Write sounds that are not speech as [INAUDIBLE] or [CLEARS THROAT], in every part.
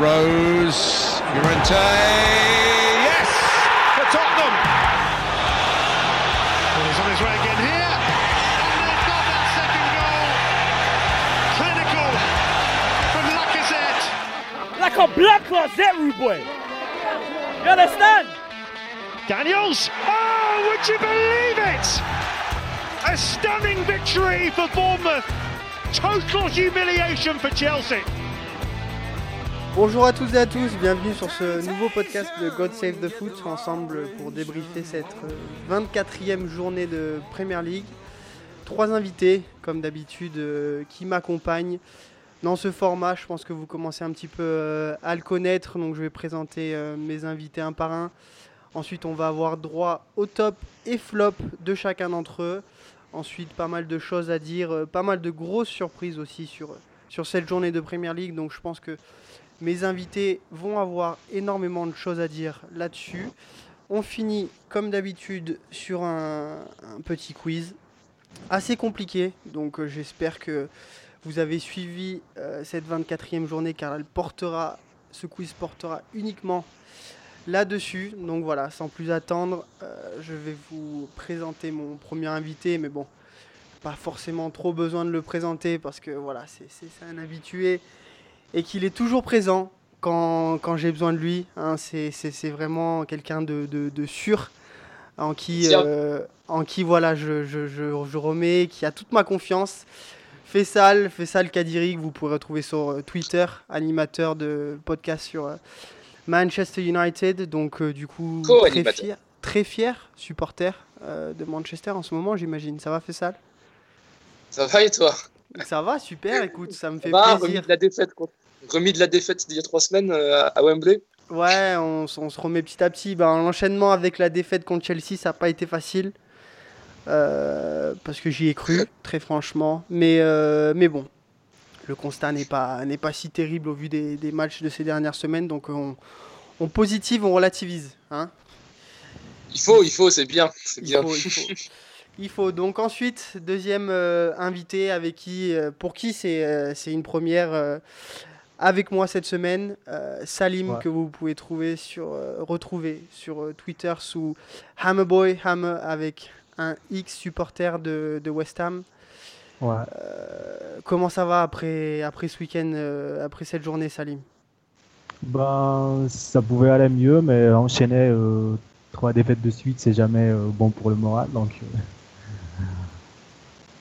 Rose, Llorente, yes, for Tottenham. Well, he's on his way again here. And they've got that second goal. Clinical from Lacazette. Like a black closet, rude boy. You understand? Daniels. Oh, would you believe it? A stunning victory for Bournemouth. Total humiliation for Chelsea. Bonjour à tous et à tous, bienvenue sur ce nouveau podcast de God Save the Foot, ensemble pour débriefer cette 24e journée de Premier League. Trois invités, comme d'habitude, euh, qui m'accompagnent dans ce format. Je pense que vous commencez un petit peu euh, à le connaître, donc je vais présenter euh, mes invités un par un. Ensuite, on va avoir droit au top et flop de chacun d'entre eux. Ensuite, pas mal de choses à dire, pas mal de grosses surprises aussi sur, sur cette journée de Premier League. Donc je pense que mes invités vont avoir énormément de choses à dire là-dessus. On finit comme d'habitude sur un, petit quiz assez compliqué. Donc euh, j'espère que vous avez suivi euh, cette 24e journée car elle portera, ce quiz portera uniquement là-dessus. Donc voilà, sans plus attendre, euh, je vais vous présenter mon premier invité. Mais bon, pas forcément trop besoin de le présenter parce que voilà, c'est un habitué et qu'il est toujours présent quand, quand j'ai besoin de lui. Hein, c'est vraiment quelqu'un de, de, de, sûr en qui, euh, en qui voilà, je, je, je, je, remets, qui a toute ma confiance. Fessal, Fessal Kadiri, que vous pourrez retrouver sur Twitter, animateur de podcast sur euh, Manchester United. Donc, euh, du coup, très fier, très fier supporter euh, de Manchester en ce moment, j'imagine. Ça va, Fessal Ça va et toi? Ça va, super, écoute, ça me fait va, plaisir. La défaite. Remis de la défaite d'il y a trois semaines euh, à Wembley. Ouais, on, on, se remet petit à petit. Ben, L'enchaînement avec la défaite contre Chelsea, ça n'a pas été facile. Euh, parce que j'y ai cru, très franchement. Mais, euh, mais bon, le constat n'est pas, pas si terrible au vu des, des, matchs de ces dernières semaines. Donc on, on positive, on relativise. Hein il faut, il faut, c'est bien. Il bien. faut, il, faut. il faut. Donc ensuite, deuxième euh, invité avec qui, pour qui c'est une première avec moi cette semaine, euh, Salim, ouais. que vous pouvez trouver sur, euh, retrouver sur Twitter sous Hammerboy, Hammer avec un X supporter de, de West Ham. Ouais. comment ça va après, après ce week-end, euh, après cette journée, Salim? Ben, ça pouvait aller mieux, mais enchaîner euh, trois défaites de suite, c'est jamais euh, bon pour le moral. Donc, euh,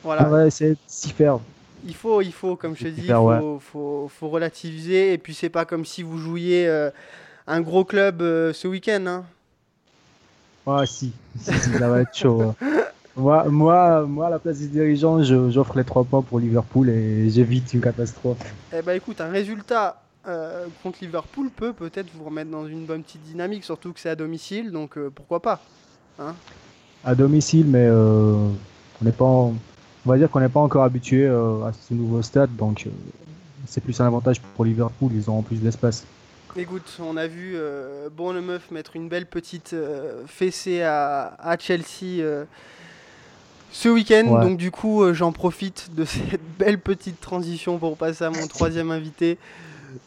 voilà. on va essayer de s'y faire. Il faut, il faut, comme je te dis, il faut, ouais. faut, faut, relativiser. Et puis, c'est pas comme si vous jouiez euh, un gros club euh, ce week-end. Hein. Ouais, si. si, si ça va être chaud. [LAUGHS] moi, moi, moi, à la place des dirigeants, j'offre les trois points pour Liverpool et j'évite une catastrophe. Eh ben, écoute, un résultat euh, contre Liverpool peut peut-être vous remettre dans une bonne petite dynamique, surtout que c'est à domicile, donc pourquoi pas hein À domicile, mais on n'est pas. En... On va dire qu'on n'est pas encore habitué euh, à ce nouveau stade, donc euh, c'est plus un avantage pour Liverpool, ils auront plus d'espace. Écoute, on a vu euh, Bournemouth mettre une belle petite euh, fessée à, à Chelsea euh, ce week-end, ouais. donc du coup j'en profite de [LAUGHS] cette belle petite transition pour passer à mon troisième invité,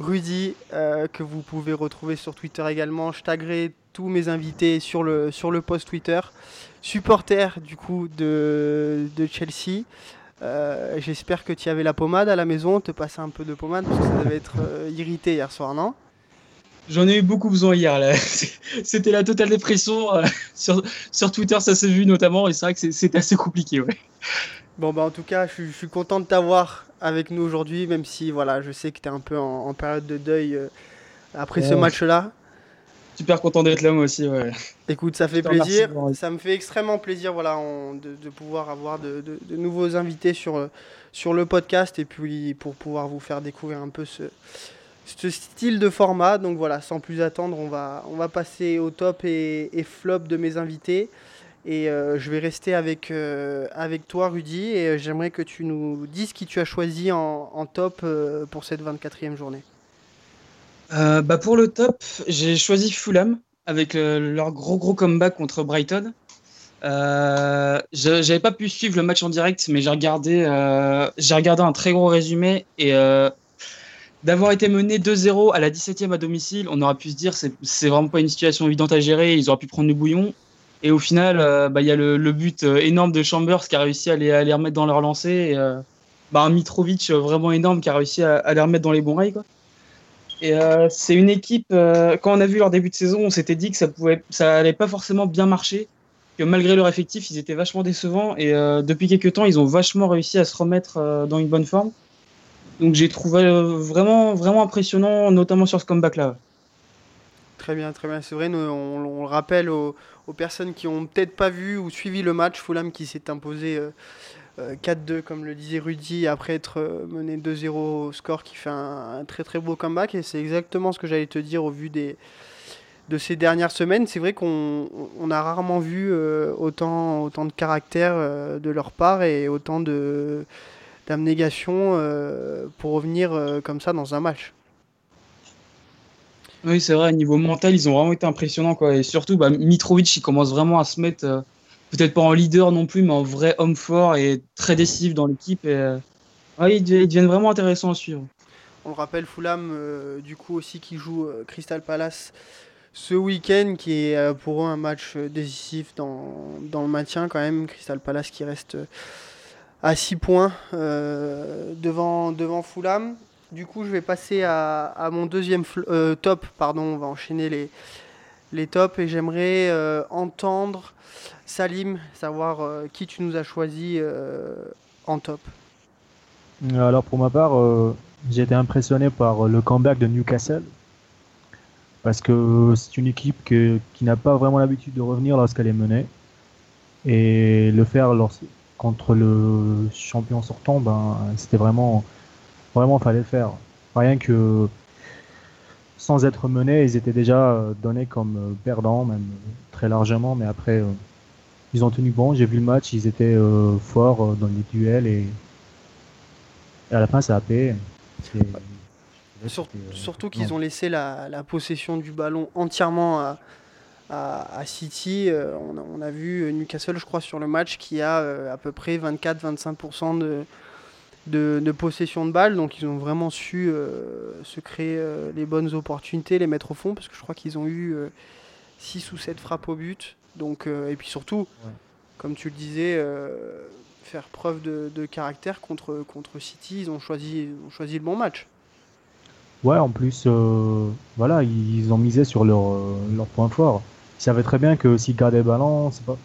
Rudy, que vous pouvez retrouver sur Twitter également. Je taguerai tous mes invités sur le, sur le post Twitter. Supporter du coup de, de Chelsea. Euh, J'espère que tu avais la pommade à la maison, te passer un peu de pommade parce que ça devait être euh, irrité hier soir, non? J'en ai eu beaucoup besoin hier. [LAUGHS] C'était la totale dépression. Euh, sur, sur Twitter, ça s'est vu notamment, et c'est vrai que c'est assez compliqué. Ouais. Bon, bah en tout cas, je, je suis content de t'avoir avec nous aujourd'hui, même si voilà, je sais que tu es un peu en, en, période de deuil après ouais. ce match-là. Super content d'être là, moi aussi. Ouais. Écoute, ça fait plaisir. Remercie, ça me fait extrêmement plaisir voilà, on, de, de, pouvoir avoir de, de, de, nouveaux invités sur, sur le podcast et puis pour pouvoir vous faire découvrir un peu ce, ce style de format. Donc voilà, sans plus attendre, on va, on va passer au top et, et flop de mes invités. Et euh, je vais rester avec, euh, avec toi, Rudy, et j'aimerais que tu nous dises qui tu as choisi en, en top euh, pour cette 24e journée. Bah pour le top, j'ai choisi Fulham avec leur gros gros comeback contre Brighton. J'avais pas pu suivre le match en direct, mais j'ai regardé, j'ai regardé un très gros résumé et d'avoir été mené 2-0 à la 17e à domicile, on aurait pu se dire c'est vraiment pas une situation évidente à gérer, ils auraient pu prendre le bouillon. Et au final, euh, bah, il y a le, but euh, énorme de Chambers qui a réussi à les, remettre dans leur lancée. Et, euh, bah, un Mitrovic euh, vraiment énorme qui a réussi à, à les remettre dans les bons rails. Quoi. Et euh, c'est une équipe, euh, quand on a vu leur début de saison, on s'était dit que ça pouvait, ça allait pas forcément bien marcher, que malgré leur effectif, ils étaient vachement décevants. Et euh, depuis quelques temps, ils ont vachement réussi à se remettre dans une bonne forme. Donc j'ai trouvé vraiment, vraiment impressionnant, notamment sur ce comeback-là. Très bien, très bien. C'est vrai, on, le rappelle aux, aux personnes qui ont peut-être pas vu ou suivi le match, Fulham qui s'est imposé 4-2, comme le disait Rudy, après être euh, mené 2-0 au score, qui fait un, très très beau comeback. Et c'est exactement ce que j'allais te dire au vu des, de ces dernières semaines. C'est vrai qu'on on a rarement vu euh, autant, autant de caractère euh, de leur part et autant de d'abnégation euh, pour revenir euh, comme ça dans un match. Oui, c'est vrai, niveau mental, ils ont vraiment été impressionnants. Quoi. Et surtout, bah, Mitrovic, il commence vraiment à se mettre, euh, peut-être pas en leader non plus, mais en vrai homme fort et très décisif dans l'équipe. Et, euh, ils, deviennent- vraiment intéressants à suivre. On le rappelle, Fulham, euh, du coup aussi qui joue euh, Crystal Palace ce week-end, qui est pour eux un match décisif dans, dans le maintien quand même. Crystal Palace qui reste à 6 points devant, devant Fulham. Du coup, je vais passer à, à mon deuxième top. Pardon, on va enchaîner les, les tops et j'aimerais euh, entendre Salim, savoir euh, qui tu nous as choisi euh, en top. Alors pour ma part, j'ai été impressionné par le comeback de Newcastle. Parce que c'est une équipe qui n'a pas vraiment l'habitude de revenir lorsqu'elle est menée. Et le faire contre le champion sortant, ben, c'était vraiment, vraiment fallait le faire. Rien que sans être mené, ils étaient déjà euh, donnés comme euh, perdants, même euh, très largement. Mais après, ils ont tenu bon. J'ai vu le match, ils étaient forts dans les duels et, et à la fin, ça a payé. Surtout qu'ils ont laissé la, la possession du ballon entièrement à, à- à City. On, a, on a vu Newcastle, je crois, sur le match, qui a à peu près 24-25% de, de, de possession de balle. Donc ils ont vraiment su euh, se créer euh, les bonnes opportunités, les mettre au fond, parce que je crois qu'ils ont eu 6 ou 7 frappes au but. Donc, euh, et puis surtout, Ouais. comme tu le disais, euh, faire preuve de, de caractère contre, contre City. Ils ont choisi, ils ont choisi le bon match. Ouais, en plus, euh, voilà, ils ont misé sur leur, euh, leur point fort. Ils savaient très bien que s'ils gardaient le ballon, c'est pas,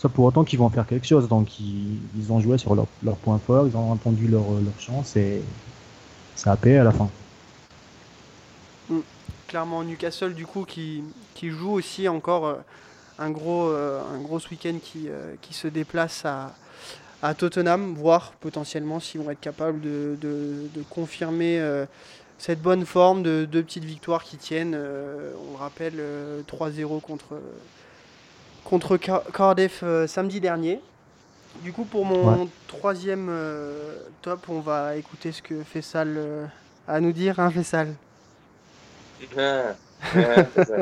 pas pour autant qu'ils vont faire quelque chose. Donc, ils, ont joué sur leur, leur point fort, ils ont entendu leur, chance et ça a payé à la fin. clairement Newcastle du coup qui, joue aussi encore euh, un gros euh, un gros week-end qui, euh, qui se déplace à, à Tottenham voir potentiellement s'ils vont être capables de, de- de confirmer cette bonne forme de deux petites victoires qui tiennent on le rappelle euh, 3-0 contre contre Car- Cardiff euh, samedi dernier du coup pour mon troisième euh, top on va écouter ce que Fessal euh, a à nous dire hein Fessal Ah, c'est ça.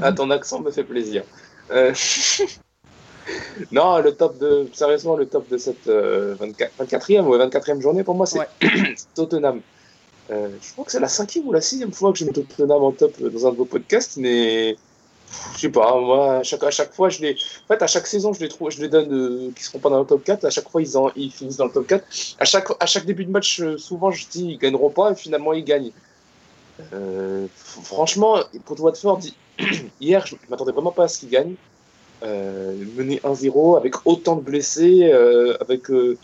Ah, ton accent me fait plaisir. Euh, [LAUGHS] non, le top de. Sérieusement, le top de cette euh, 24, 24e ou 24e journée, pour moi, c'est Ouais. [CLEARS THROAT] Tottenham. Euh, je crois que c'est la cinquième ou la sixième fois que je mets Tottenham en top dans un de vos podcasts, mais je sais pas, moi, à chaque, à chaque fois, je les. En fait, à chaque saison, je les trouve, je les donne euh, qui seront pas dans le top 4. À chaque fois, ils, en, ils finissent dans le top 4. À chaque, à chaque début de match, euh, souvent, je dis ils gagneront pas et finalement, ils gagnent. Euh, franchement, contre Watford, [CLEARS THROAT] hier, je m'attendais vraiment pas à ce qu'ils gagnent. Euh, mener 1-0 avec autant de blessés, euh, avec euh,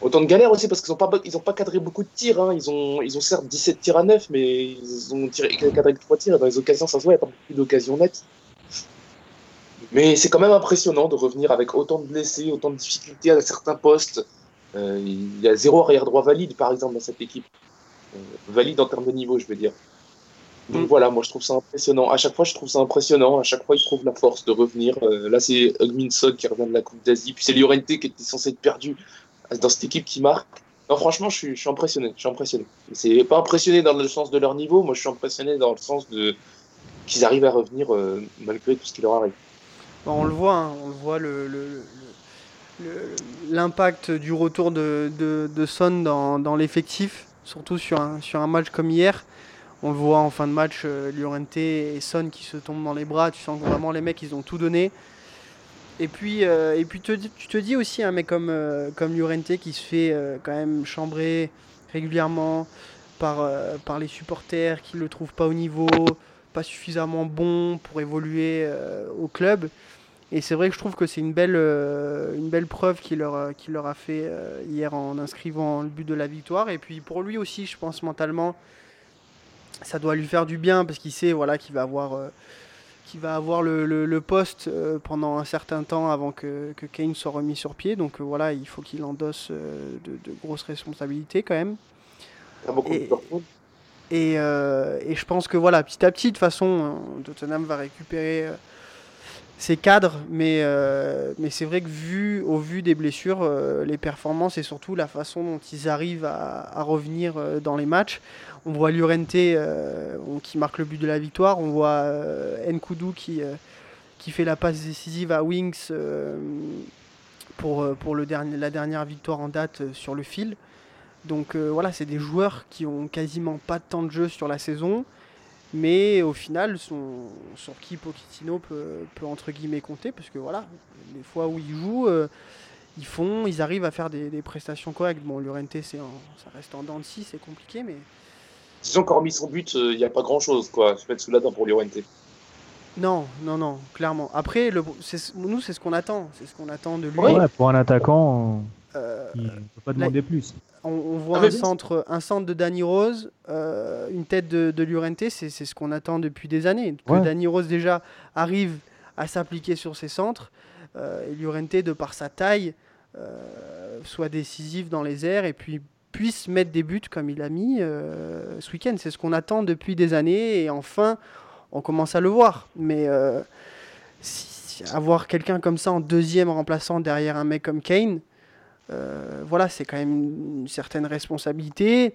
autant de galères aussi parce qu'ils n'ont pas, pas cadré beaucoup de tirs. hein. Ils, ont, ils ont certes 17 tirs à 9, mais ils ont cadré que 3 tirs. Et dans les occasions, ça se voit, il n'y a pas beaucoup d'occasions nettes. Mais c'est quand même impressionnant de revenir avec autant de blessés, autant de difficultés à certains postes. Euh, il y a zéro arrière droit valide, par exemple, dans cette équipe. Euh, valide en termes de niveau, je veux dire. Donc Mm. voilà, moi je trouve ça impressionnant. À chaque fois, je trouve ça impressionnant. À chaque fois, ils trouvent la force de revenir. Euh, là, c'est Hugminson qui revient de la Coupe d'Asie. Puis c'est Llorente qui était censé être perdu dans cette équipe qui marque. Non, franchement, je suis, je suis impressionné. Je suis impressionné. C'est pas impressionné dans le sens de leur niveau. Moi, je suis impressionné dans le sens de qu'ils arrivent à revenir euh, malgré tout ce qui leur arrive. On le voit, hein, on le voit le, l'impact du retour de, de, Son dans, dans l'effectif. surtout sur un, sur un match comme hier. On le voit en fin de match, euh, Llorente et Son qui se tombent dans les bras. Tu sens que vraiment les mecs, ils ont tout donné. Et puis, euh, et puis tu te dis aussi un mec comme, euh, comme Llorente qui se fait euh, quand même chambrer régulièrement par, par les supporters qui le trouvent pas au niveau, pas suffisamment bon pour évoluer au club. Et c'est vrai que je trouve que c'est une belle, euh, une belle preuve qu'il leur, a- qu'il leur a fait euh, hier en inscrivant le but de la victoire. Et puis pour lui aussi, je pense mentalement, ça doit lui faire du bien parce qu'il sait voilà, qu'il va avoir, euh, va avoir le, le- le poste euh, pendant un certain temps avant que, que Kane soit remis sur pied. Donc voilà, il faut qu'il endosse de, de grosses responsabilités quand même. Et-. Et, et je pense que voilà, petit à petit, de toute façon, Tottenham va récupérer cadres, mais, euh, mais c'est vrai que vu, au vu des blessures, euh, les performances et surtout la façon dont ils arrivent à, revenir euh, dans les matchs, on voit on- qui marque le but de la victoire, on voit Nkudu qui, fait la passe décisive à Wings pour, la dernière victoire en date sur le fil. Donc voilà, c'est des joueurs qui ont quasiment pas de temps de jeu sur la saison, mais au final, sont, sur qui Pochettino peut, peut entre guillemets compter, parce que voilà, les fois où ils jouent, euh, ils font, ils arrivent à faire des, des prestations correctes. Bon, en- ça reste en dents de scie, c'est compliqué, mais S'ils ont encore mis son but, il n'y a pas grand chose, quoi. Se mettre sous la dent pour Llorente. non, non, non, clairement. Après, le, c'est- nous, c'est ce qu'on attend, c'est ce qu'on attend de lui. Ouais, pour un attaquant, Euh, il ne peut pas demander plus. On, on voit Ah, un bien centre, un centre de Danny Rose, euh, une tête de, de Llorente, c'est ce qu'on attend depuis des années. Que Ouais. Danny Rose déjà arrive à s'appliquer sur ses centres, euh, et Llorente, de par sa taille, euh, soit décisif dans les airs et puis puisse mettre des buts comme il a mis euh, ce week-end. C'est ce qu'on attend depuis des années et enfin on commence à le voir. Mais euh, si- avoir quelqu'un comme ça en deuxième remplaçant derrière un mec comme Kane, euh, voilà, c'est quand même une certaine responsabilité.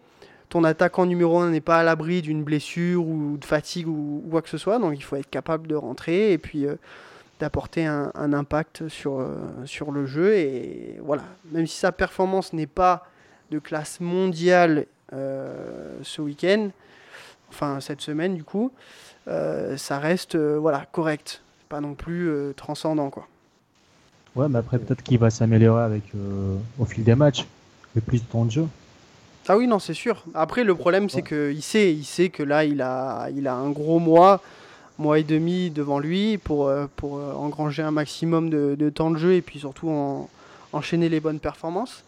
Ton attaquant numéro 1 n'est pas à l'abri d'une blessure ou de fatigue ou, quoi que ce soit, donc il faut être capable de rentrer et puis euh, d'apporter un, impact sur, euh, sur le jeu. Et voilà, même si sa performance n'est pas de classe mondiale ce week-end, enfin cette semaine du coup, ça reste voilà, correct, pas non plus transcendant quoi. Ouais, mais après, peut-être qu'il va s'améliorer avec euh, au fil des matchs, le plus de temps de jeu. Ah oui, non, c'est sûr. Après, le problème, c'est qu'il sait, il sait que là, il a, il a un gros mois, mois et demi devant lui pour, euh, pour euh, engranger un maximum de, de temps de jeu et puis surtout en- enchaîner les bonnes performances.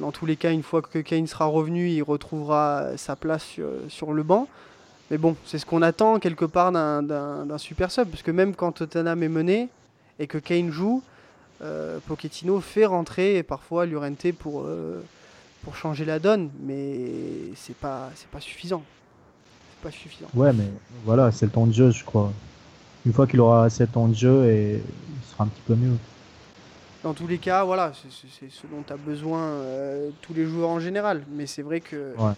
Dans tous les cas, une fois que Kane sera revenu, il retrouvera sa place sur, sur le banc. Mais bon, c'est ce qu'on attend quelque part d'un super sub, parce que même quand Tottenham est mené et que Kane joue, euh, Pochettino fait rentrer parfois Llorente pour, euh, pour changer la donne, mais c'est pas c'est pas suffisant. C'est pas suffisant. Ouais, mais voilà, c'est le temps de jeu, je crois. Une fois qu'il aura assez de temps de jeu, et il sera un petit peu mieux. Dans tous les cas, voilà, c'est- ce dont tu as besoin euh, tous les joueurs en général. Mais c'est vrai que Ouais.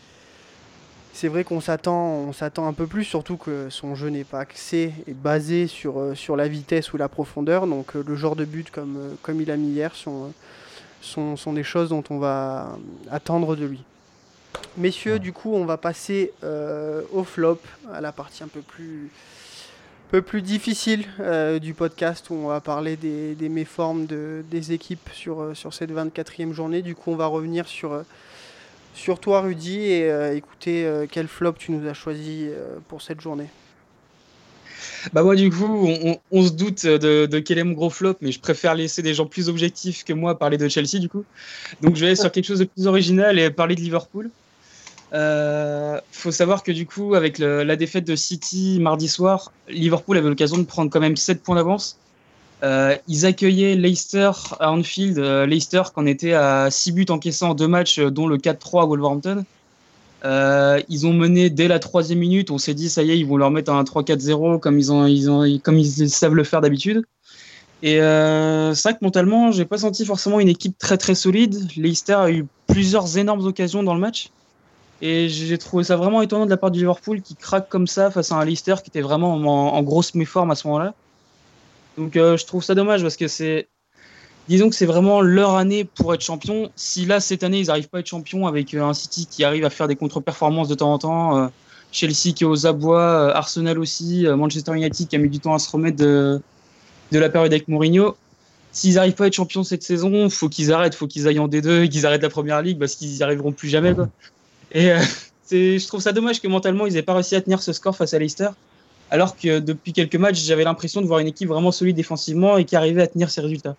C'est vrai qu'on s'attend on s'attend un peu plus, surtout que son jeu n'est pas axé et basé sur, euh, sur la vitesse ou la profondeur. Donc euh, le genre de but comme, euh, comme il a mis hier sont, sont, sont des choses dont on va attendre de lui. Messieurs, du coup, on va passer au flop, à la partie un peu plus, peu plus difficile du podcast où on va parler des, des méformes de, des équipes sur, sur cette 24e journée. Du coup, on va revenir sur, sur toi, Rudy, et euh, écouter euh, quel flop tu nous as choisi euh, pour cette journée. Bah moi du coup, on, se doute de, quel est mon gros flop, mais je préfère laisser des gens plus objectifs que moi parler de Chelsea du coup. Donc je vais aller sur quelque chose de plus original et parler de Liverpool. Faut savoir que du coup, avec la défaite de City mardi soir, Liverpool avait l'occasion de prendre quand même 7 points d'avance. Euh, ils accueillaient Leicester à Anfield. Euh, Leicester qu'en était à 6 buts encaissés en deux matchs, euh, dont le 4-3 à Wolverhampton. Euh, ils ont mené dès la troisième minute. On s'est dit, ça y est, ils vont leur mettre un 3-4-0 comme ils, savent le faire d'habitude. Et c'est vrai que mentalement, j'ai pas senti forcément une équipe très très solide. Leicester a eu plusieurs énormes occasions dans le match. Et j'ai trouvé ça vraiment étonnant de la part du Liverpool qui craque comme ça face à un Leicester qui était vraiment en, en grosse méforme à ce moment-là. Donc euh, je trouve ça dommage parce que c'est disons que c'est vraiment leur année pour être champion. Si là, cette année, ils n'arrivent pas à être champion avec un City qui arrive à faire des contre-performances de temps en temps, Chelsea qui est aux abois, Arsenal aussi, Manchester United qui a mis du temps à se remettre de, la période avec Mourinho, s'ils n'arrivent pas à être champions cette saison, faut qu'ils arrêtent, faut qu'ils aillent en D2, qu'ils arrêtent la première ligue parce qu'ils n'y arriveront plus jamais. Et euh, [LAUGHS] je trouve ça dommage que mentalement ils n'aient pas réussi à tenir ce score face à Leicester. Alors que depuis quelques matchs, j'avais l'impression de voir une équipe vraiment solide défensivement et qui arrivait à tenir ses résultats.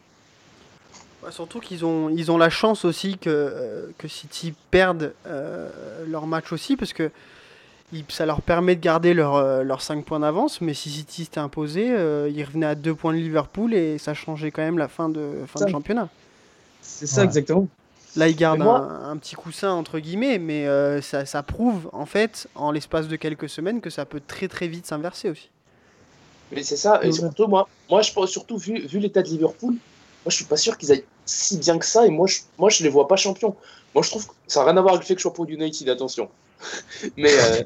surtout qu'ils ont, ils ont la chance aussi que, euh, que City perde euh, leur match aussi, parce que ça leur permet de garder leurs leur 5 points d'avance, mais si City s'était imposé, euh, ils revenaient à 2 points de Liverpool et ça changeait quand même la fin de, fin de championnat. C'est ça, exactement. Là, ils gardent un, petit coussin, entre guillemets, mais euh, ça, ça, prouve, en fait, en l'espace de quelques semaines, que ça peut très très vite s'inverser aussi. Mais c'est ça, et surtout, moi, moi je pense, surtout, vu, vu l'état de Liverpool, moi je suis pas sûr qu'ils aillent si bien que ça, et moi je, moi, je les vois pas champions. Moi je trouve que ça n'a rien à voir avec le fait que je sois pour United, attention. [LAUGHS] mais. Euh,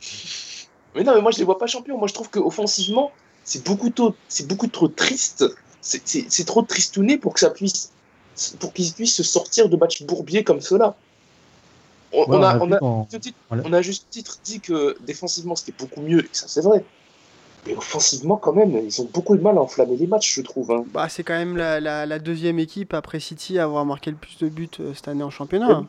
[LAUGHS] mais non, mais moi je les vois pas champions. Moi je trouve qu'offensivement, c'est beaucoup, trop, c'est beaucoup trop triste. C'est trop tristouné pour que ça puisse, pour qu'ils puissent se sortir de matchs bourbiers comme cela. On, a, on, a, on, a, juste titre dit que défensivement c'était beaucoup mieux, et ça c'est vrai. Mais offensivement, quand même, ils ont beaucoup de mal à enflammer les matchs, je trouve. Hein. Bah, c'est quand même la, la, deuxième équipe après City à avoir marqué le plus de buts euh, cette année en championnat.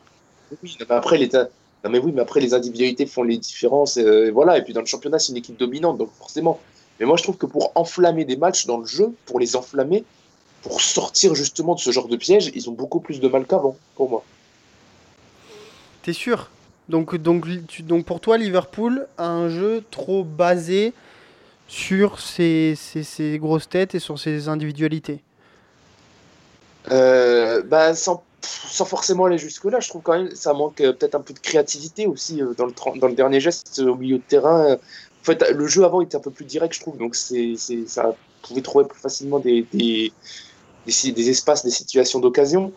Oui, après, l'état non, mais oui, mais après, les individualités font les différences. Euh, et, voilà. Et puis dans le championnat, c'est une équipe dominante, donc forcément. Mais moi, je trouve que pour enflammer des matchs dans le jeu, pour les enflammer, pour sortir justement de ce genre de piège, ils ont beaucoup plus de mal qu'avant, pour moi. T'es sûr? Donc, donc, donc pour toi, Liverpool a un jeu trop basé sur ses, ses, grosses têtes et sur ses individualités euh, bah, sans sans forcément aller jusque-là, je trouve quand même ça manque euh, peut-être un peu de créativité aussi euh, dans, le, dans le dernier geste au milieu de terrain. En fait, le jeu avant était un peu plus direct, je trouve, donc c'est, ça pouvait trouver plus facilement des, des, des, espaces, des situations d'occasion.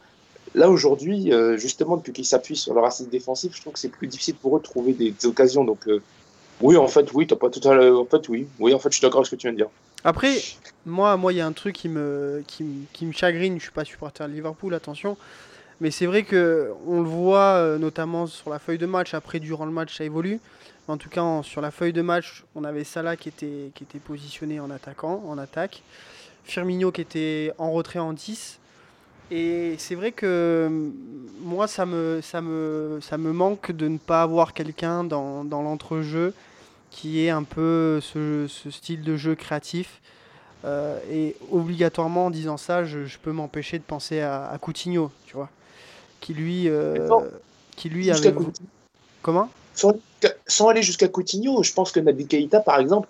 Là, aujourd'hui, justement, depuis qu'ils s'appuient sur leur assise défensif, je trouve que c'est plus difficile pour eux de trouver des, occasions. Donc, oui, en fait, oui, t'as pas tout à En fait, oui. Oui, en fait, je suis d'accord avec ce que tu viens de dire. Après, moi, moi, il y a un truc qui me, qui, qui me chagrine. Je suis pas supporter de Liverpool, attention. Mais c'est vrai que on le voit euh, notamment sur la feuille de match. Après, durant le match, ça évolue. En tout cas, sur la feuille de match, on avait Salah qui était, qui était positionné en attaquant, en attaque. Firmino qui était en retrait en 10. Et c'est vrai que mm, moi, ça me, ça, me, ça me manque de ne pas avoir quelqu'un dans, dans l'entrejeu qui ait un peu ce, ce, style de jeu créatif. Euh, et obligatoirement, en disant ça, je, je peux m'empêcher de penser à, à Coutinho, tu vois qui lui, euh, qui lui avait. Comment? Sans, aller jusqu'à Coutinho, je pense que Nabi Keita, par exemple,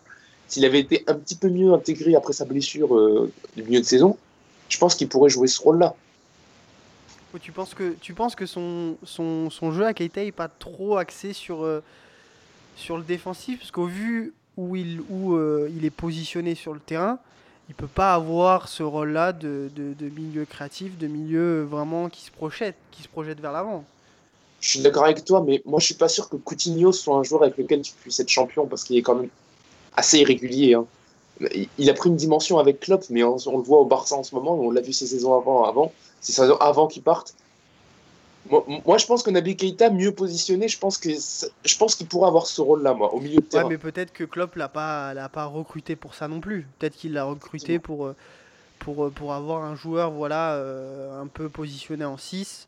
s'il avait été un petit peu mieux intégré après sa blessure euh, du milieu de saison, je pense qu'il pourrait jouer ce rôle-là. Tu penses que, tu penses que son, son, son jeu à Keita n'est pas trop axé sur, euh, sur le défensif? Parce qu'au vu où, il, où il est positionné sur le terrain, il peut pas avoir ce rôle-là de, de, milieu créatif, de milieu vraiment qui se projette, qui se projette vers l'avant. Je suis d'accord avec toi, mais moi je suis pas sûr que Coutinho soit un joueur avec lequel tu puisses être champion parce qu'il est quand même assez irrégulier. Hein. Il a pris une dimension avec Klopp, mais on, le voit au Barça en ce moment, on l'a vu ces saisons avant, avant, ces saisons avant qu'il parte. Moi, je pense que Nabi Keita, mieux positionné, je pense que je pense qu'il pourrait avoir ce rôle-là, moi, au milieu de terrain. Ouais, mais peut-être que Klopp l'a pas, l'a pas recruté pour ça non plus. Peut-être qu'il l'a recruté pour, euh, pour, euh, pour avoir un joueur, voilà, euh, un peu positionné en 6,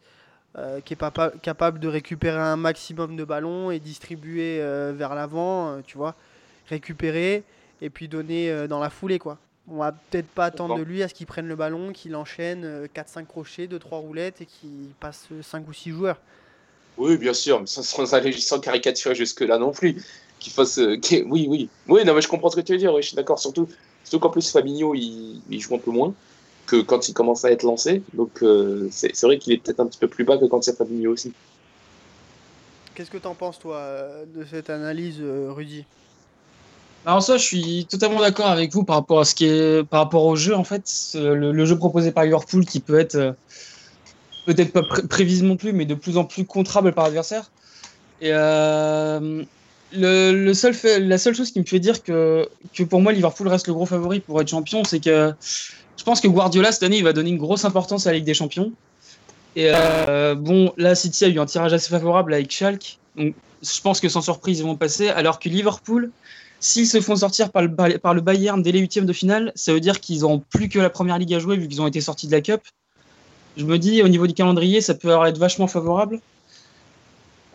qui est pas, capable de récupérer un maximum de ballons et distribuer vers l'avant, tu vois, récupérer et puis donner dans la foulée, quoi. On va peut-être pas attendre de lui à ce qu'il prenne le ballon, qu'il enchaîne 4-5 euh, crochets, 2-3 roulettes et qu'il passe 5 ou 6 joueurs. Oui, bien sûr, mais sans, aller sans caricaturer jusque-là non plus. Qu'il fasse. Euh, oui, oui. Oui, non, mais je comprends ce que tu veux dire, oui, je suis d'accord. Surtout, surtout qu'en plus, Fabinho, il, joue un peu moins que quand il commence à être lancé. Donc, euh, c'est vrai qu'il est peut-être un petit peu plus bas que quand c'est Fabinho aussi. Qu'est-ce que tu en penses, toi, de cette analyse, Rudy? Alors ça, je suis totalement d'accord avec vous par rapport à ce qui est, par rapport au jeu en fait, le, jeu proposé par Liverpool qui peut être euh, peut-être pas prévisible non plus, mais de plus en plus contrable par l'adversaire. Et euh, la seule chose qui me fait dire que, que pour moi Liverpool reste le gros favori pour être champion, c'est que je pense que Guardiola cette année il va donner une grosse importance à la Ligue des Champions. Et euh, bon, là City a eu un tirage assez favorable avec Schalke, donc je pense que sans surprise ils vont passer. Alors que Liverpool, s'ils se font sortir par le, Bayern dès les huitièmes de finale, ça veut dire qu'ils n'ont plus que la première ligue à jouer vu qu'ils ont été sortis de la Cup. Je me dis au niveau du calendrier, ça peut être vachement favorable.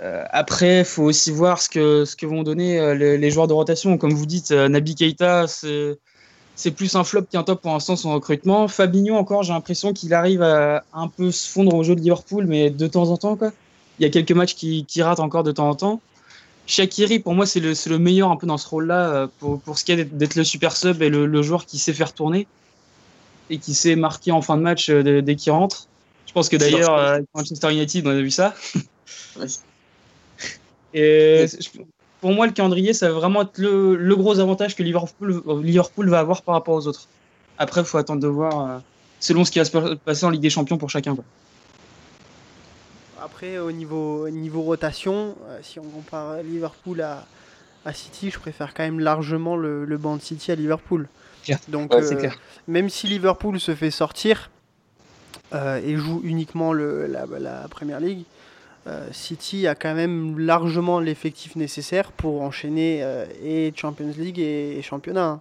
Euh, après, il faut aussi voir ce que, vont donner euh, les, joueurs de rotation. Comme vous dites, euh, Naby Keita, c'est plus un flop qu'un top pour l'instant son recrutement. Fabinho, encore, j'ai l'impression qu'il arrive à un peu se fondre au jeu de Liverpool, mais de temps en temps. Il y a quelques matchs qui ratent encore de temps en temps. Shakiri, pour moi, c'est le, le meilleur un peu dans ce rôle-là, euh, pour, pour ce qui est d'être- le super sub et le, le joueur qui sait faire tourner et qui sait marquer en fin de match euh, dès, dès qu'il rentre. Je pense que d'ailleurs, leur- euh, avec Manchester United, on a vu ça. [LAUGHS] Ouais. Et pour moi, le calendrier, ça va vraiment être le, le gros avantage que Liverpool, Liverpool va avoir par rapport aux autres. Après, il faut attendre de voir selon ce qui va se passer en Ligue des Champions pour chacun. Quoi. Après, au niveau, au niveau rotation, euh, si on compare Liverpool à, à City, je préfère quand même largement le, le banc de City à Liverpool. Donc, Ouais, euh, clair. même si Liverpool se fait sortir euh, et joue uniquement le, la, la Premier League, euh, City a quand même largement l'effectif nécessaire pour enchaîner et Champions League et, et championnat. hein.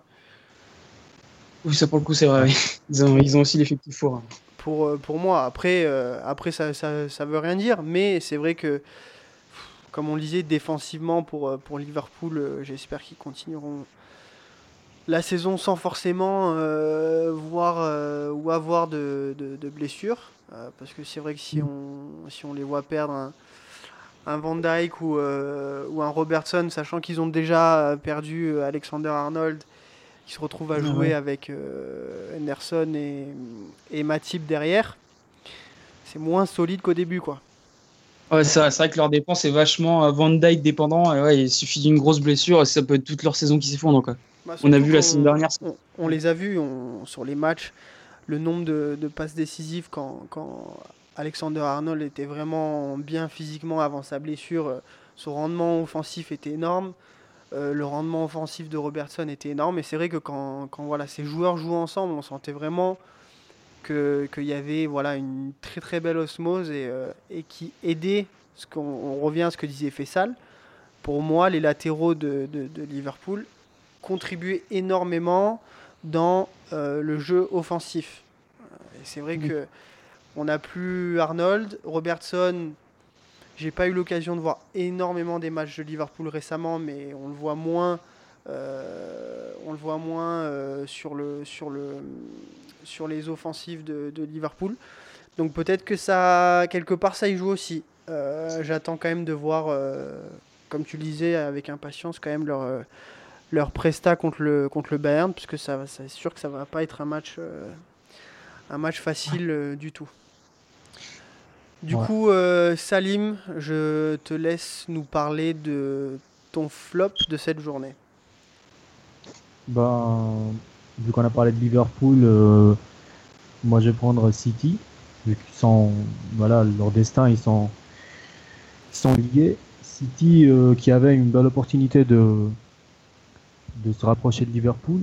Oui, ça pour le coup, c'est vrai. Ils ont, ils ont aussi l'effectif fort. hein. Pour, euh, pour moi. Après, euh, après ça, ça, ça veut rien dire, mais c'est vrai que, comme on le disait, défensivement pour, euh, pour Liverpool, j'espère qu'ils continueront la saison sans forcément euh, voir euh, ou avoir de, de, de blessures. parce que c'est vrai que si on, si on les voit perdre un, un Van Dyke ou, ou un Robertson, sachant qu'ils ont déjà perdu Alexander Arnold, qui se retrouve à jouer ouais. avec euh, Henderson et, et Matip derrière, c'est moins solide qu'au début. quoi. Ouais, c'est vrai, que leur dépense est vachement euh, Van Dyke dépendant. Et ouais, il suffit d'une grosse blessure et ça peut être toute leur saison qui s'effondre. Quoi. Bah, On a vu la semaine dernière. On, on les a vus on- sur les matchs, le nombre de, de passes décisives quand, quand Alexander Arnold était vraiment bien physiquement avant sa blessure. euh, Son rendement offensif était énorme. Euh, le rendement offensif de Robertson était énorme. Et c'est vrai que quand, quand voilà, ces joueurs jouaient ensemble, on sentait vraiment que- qu'il y avait voilà, une très très belle osmose et, euh, et qui aidait, ce qu'on on revient à ce que disait Fessal, pour moi, les latéraux de, de- de Liverpool contribuaient énormément dans euh, le jeu offensif. Et c'est vrai Oui. que on n'a plus Arnold, Robertson. J'ai pas eu l'occasion de voir énormément des matchs de Liverpool récemment, mais on le voit moins. euh, on le voit moins euh, sur, le, sur, le, sur les offensives de, de Liverpool. Donc peut-être que ça, quelque part, ça y joue aussi. Euh, J'attends quand même de voir, comme tu le disais, avec impatience, quand même leur, leur presta contre le, contre le Bayern, puisque ça, c'est sûr que ça va pas être un match, un match facile du tout. Du Ouais. coup, euh, Salim, je te laisse nous parler de ton flop de cette journée. Ben, vu qu'on a parlé de Liverpool, euh, moi je vais prendre City, vu qu'ils sont, voilà, leur destin, ils sont, ils sont liés. City euh, qui avait une belle opportunité de, de se rapprocher de Liverpool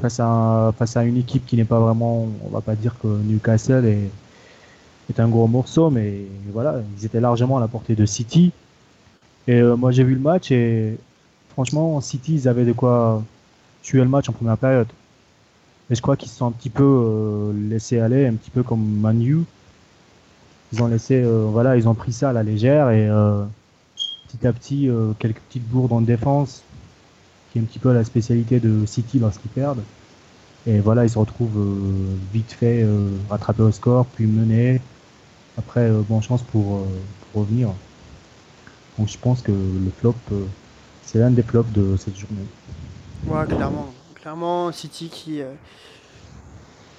face à, face à une équipe qui n'est pas vraiment, on va pas dire que Newcastle est, est un gros morceau, mais voilà, ils étaient largement à la portée de City. Et euh, moi j'ai vu le match et franchement, City, ils avaient de quoi tuer le match en première période. Mais je crois qu'ils se sont un petit peu euh, laissés aller, un petit peu comme Manu. Ils ont laissé, euh, voilà, ils ont pris ça à la légère et euh, petit à petit, euh, quelques petites bourdes en défense, qui est un petit peu la spécialité de City lorsqu'ils perdent. Et voilà, ils se retrouvent euh, vite fait rattrapés au score, puis menés. Après, euh, bonne chance pour, euh, pour revenir. Donc je pense que le flop, euh, c'est l'un des flops de cette journée. Ouais, clairement. Clairement, City qui,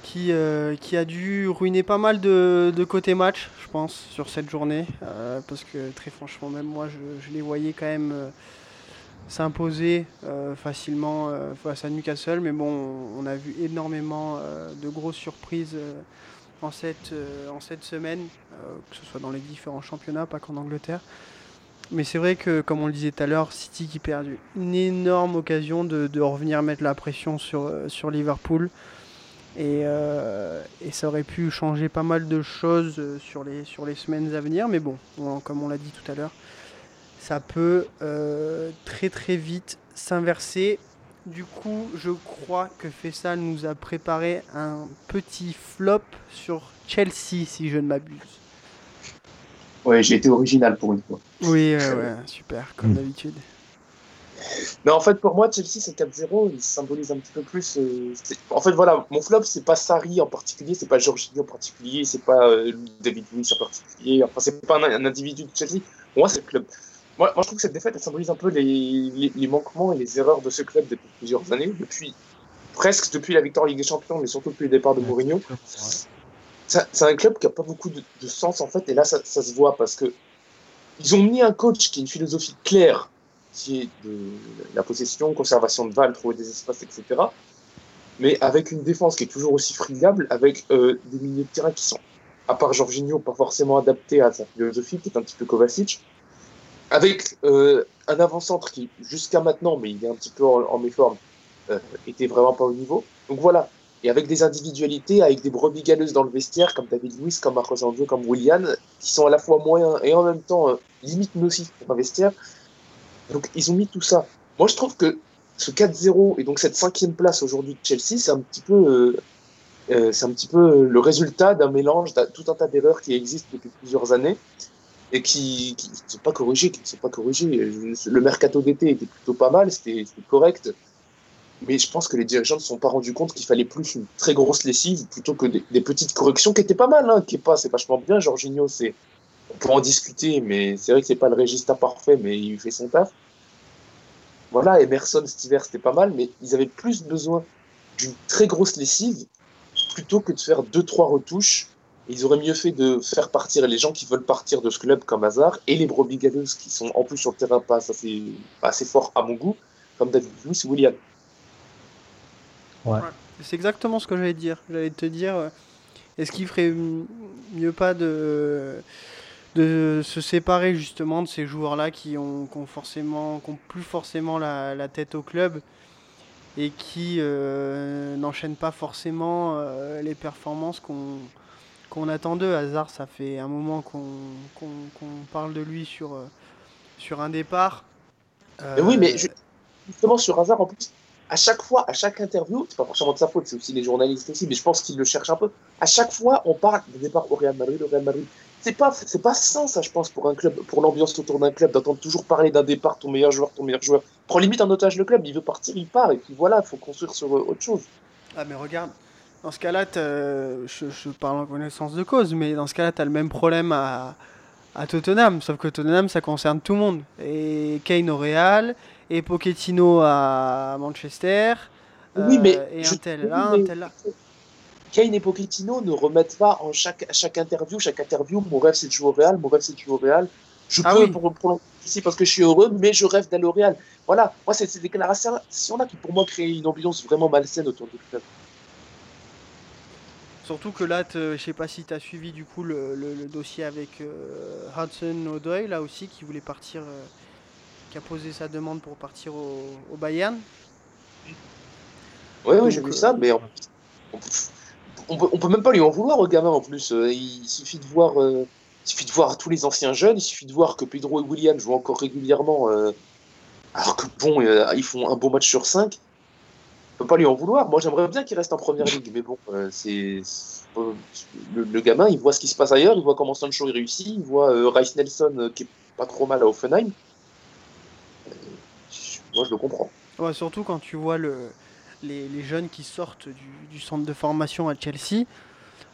qui, qui a dû ruiner pas mal de, de côté match, je pense, sur cette journée. Parce que très franchement, même moi, je, les voyais quand même s'imposer facilement face à Newcastle. Mais bon, on a vu énormément de grosses surprises en, cette, euh, en cette semaine, euh, que ce soit dans les différents championnats, pas qu'en Angleterre. Mais c'est vrai que, comme on le disait tout à l'heure, City qui perd une énorme occasion de, revenir mettre la pression sur, euh, sur Liverpool. Et, ça aurait pu changer pas mal de choses sur les, sur les semaines à venir. Mais bon, comme on l'a dit tout à l'heure, ça peut très très vite s'inverser. Du coup, je crois que Fessal nous a préparé un petit flop sur Chelsea, si je ne m'abuse. Ouais, j'ai été original pour une fois. Oui, ouais, super, comme d'habitude. Mais en fait, pour moi, Chelsea, c'est 4-0, il symbolise un petit peu plus. Euh, en fait, voilà, mon flop, c'est pas Sarri en particulier, c'est pas Jorginho en particulier, c'est pas euh, David Luiz en particulier, enfin, c'est pas un, individu de Chelsea. Pour moi, c'est le club. Moi, moi, je trouve que cette défaite, elle symbolise un peu les, les, les, manquements et les erreurs de ce club depuis plusieurs années, depuis presque depuis la victoire en Ligue des Champions, mais surtout depuis le départ de Mourinho. C'est un club qui a pas beaucoup de, de, sens, en fait, et là, ça, ça se voit parce que ils ont mis un coach qui a une philosophie claire qui est de la possession, conservation de balles, trouver des espaces, etc. Mais avec une défense qui est toujours aussi friable, avec euh, des milieux de terrain qui sont, à part Jorginho, pas forcément adaptés à sa philosophie, qui est un petit peu Kovacic, avec euh, un avant-centre qui, jusqu'à maintenant, mais il est un petit peu en, en méforme, euh, était vraiment pas au niveau. Donc voilà. Et avec des individualités, avec des brebis galeuses dans le vestiaire, comme David Luiz, comme Marcos Andrew, comme Willian, qui sont à la fois moyens et en même temps euh, limite nocifs pour un vestiaire. Donc ils ont mis tout ça. Moi je trouve que ce 4-0 et donc cette cinquième place aujourd'hui de Chelsea, c'est un petit peu, euh, euh, c'est un petit peu le résultat d'un mélange d'un tout un tas d'erreurs qui existent depuis plusieurs années et qui ne sont pas corrigées, qui ne sont pas corrigées. Le mercato d'été était plutôt pas mal, c'était correct. Mais je pense que les dirigeants ne se sont pas rendus compte qu'il fallait plus une très grosse lessive plutôt que des, des petites corrections qui étaient pas mal, hein, qui est pas, c'est vachement bien. Jorginho, c'est, on peut en discuter, mais c'est vrai que c'est pas le registre parfait, mais il fait son taf. Voilà, Emerson, cet hiver, c'était pas mal, mais ils avaient plus besoin d'une très grosse lessive plutôt que de faire deux, trois retouches. Ils auraient mieux fait de faire partir les gens qui veulent partir de ce club comme hasard et les brebis galeuses qui sont en plus sur le terrain pas assez, pas assez forts à mon goût, comme David Luiz ou William. Ouais. C'est exactement ce que j'allais dire. J'allais te dire, est-ce qu'il ferait mieux pas de, de se séparer justement de ces joueurs-là qui ont, qui ont, forcément, qui ont plus forcément la, la, tête au club et qui euh, n'enchaînent pas forcément euh, les performances qu'on qu'on attend d'eux. Hazard, ça fait un moment qu'on qu qu parle de lui sur, sur un départ. Euh... oui, mais justement sur Hazard, en plus, à chaque fois, à chaque interview, c'est pas forcément de sa faute, c'est aussi les journalistes aussi, mais je pense qu'ils le cherchent un peu. À chaque fois, on parle de départ au Real Madrid, au Real Madrid. C'est pas, c'est pas sain, ça, je pense, pour un club, pour l'ambiance autour d'un club, d'entendre toujours parler d'un départ, ton meilleur joueur, ton meilleur joueur. Prends limite en otage le club, il veut partir, il part, et puis voilà, il faut construire sur autre chose. Ah, mais regarde, dans ce cas-là, je, je, parle en connaissance de cause, mais dans ce cas-là, tu as le même problème à, à Tottenham, sauf que Tottenham, ça concerne tout le monde. Et Kane au Real, et Pochettino à Manchester. Oui, mais euh, et un tel là, un tel là. Kane et Pochettino ne remettent pas en chaque, chaque interview, chaque interview, mon rêve c'est de jouer au Real, mon rêve c'est de jouer au Real. Je ah peux oui. pour, pour ici parce que je suis heureux, mais je rêve d'aller au Real. Voilà, moi c'est ces déclarations-là qui pour moi créent une ambiance vraiment malsaine autour du club. Surtout que là, je sais pas si tu as suivi du coup le, le, le dossier avec euh, Hudson O'Doy, là aussi, qui voulait partir, euh, qui a posé sa demande pour partir au, au Bayern. Oui, oui, j'ai vu ça, mais on, on, peut, on peut même pas lui en vouloir au gamin en plus. Euh, il suffit de voir, euh, il suffit de voir tous les anciens jeunes, il suffit de voir que Pedro et William jouent encore régulièrement, euh, alors que bon, euh, ils font un bon match sur 5 On peut pas lui en vouloir. Moi, j'aimerais bien qu'il reste en première ligue, mais bon, euh, c'est le, gamin, il voit ce qui se passe ailleurs, il voit comment Sancho est réussi, il voit Rice Nelson qui est pas trop mal à Offenheim. moi, je le comprends. Ouais, surtout quand tu vois le les, jeunes qui sortent du, centre de formation à Chelsea.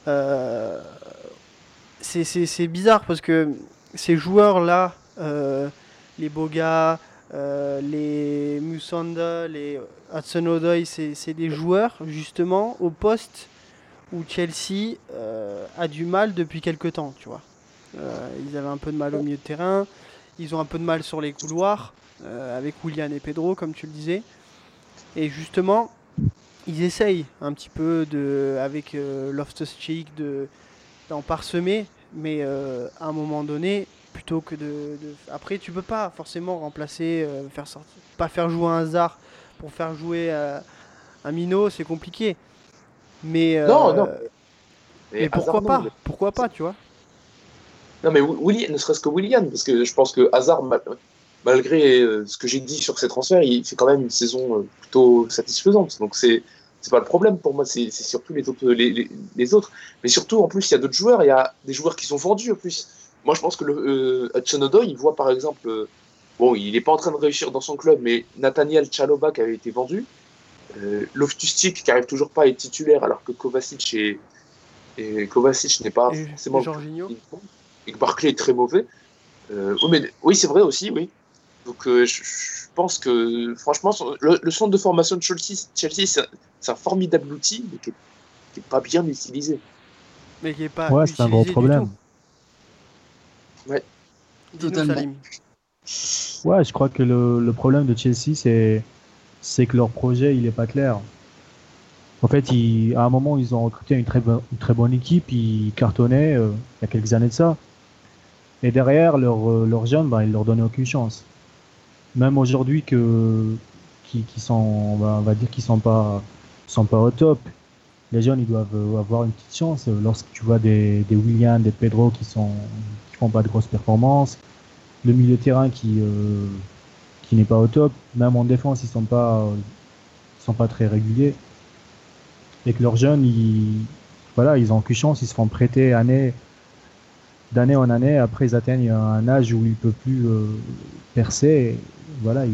Euh, c'est bizarre parce que ces joueurs-là, euh, les Boga, euh, les Musanda, les Hudson Odoi, c'est des joueurs justement au poste où Chelsea euh, a du mal depuis quelques temps, tu vois. Euh, ils avaient un peu de mal au milieu de terrain, ils ont un peu de mal sur les couloirs, avec William et Pedro, comme tu le disais. Et justement, ils essayent un petit peu de, avec Loftus Cheek de d'en parsemer, mais à un moment donné, plutôt que de, de- Après, tu peux pas forcément remplacer, euh, faire sortir, pas faire jouer un hasard pour faire jouer euh, un minot, c'est compliqué. Mais, euh, Non, non. mais pourquoi pas? Pourquoi pas, tu vois? Non, mais Willy, ne serait-ce que Willian, parce que je pense que Hazard, mal- malgré ce que j'ai dit sur ses transferts, il fait quand même une saison plutôt satisfaisante. Donc c'est c'est pas le problème pour moi, c'est c'est surtout les autres, les, les- les autres. Mais surtout, en plus, il y a d'autres joueurs, il y a des joueurs qui sont vendus en plus. Moi, je pense que le euh, Hudson il voit par exemple, euh, bon, il n'est pas en train de réussir dans son club, mais Nathaniel Chaloba qui avait été vendu, euh, Loftus-Cheek qui arrive toujours pas à être titulaire alors que Kovacic est, et Kovacic n'est pas Et, forcément et Jorginho et que Barclay est très mauvais. Euh, oui, mais, oui, c'est vrai aussi, oui. Donc euh, je, je pense que franchement, le, le centre de formation de Chelsea, Chelsea c'est un- c'est un formidable outil, mais qui n'est pas bien utilisé. Mais qui est pas Ouais, c'est un gros problème. Tout. Dis-nous, Totalement. Ouais, je crois que le, le problème de Chelsea, c'est c'est que leur projet, il est pas clair. En fait, ils, à un moment, ils ont recruté une très, bo- une très bonne équipe, ils cartonnaient euh, il y a quelques années de ça. Et derrière, leurs euh, leurs jeunes, bah, ils leur donnaient aucune chance. Même aujourd'hui, que qui, qui sont, on va, on va dire qu'ils sont pas sont pas au top. Les jeunes, ils doivent avoir une petite chance. Lorsque tu vois des, des William, des Pedro qui sont pas de grosses performances, le milieu de terrain qui euh, qui n'est pas au top, même en défense ils sont pas euh, ils sont pas très réguliers. Et que leurs jeunes ils voilà ils ont aucune chance ils se font prêter année d'année en année. Après ils atteignent un âge où ils peuvent plus euh, percer. Et voilà ils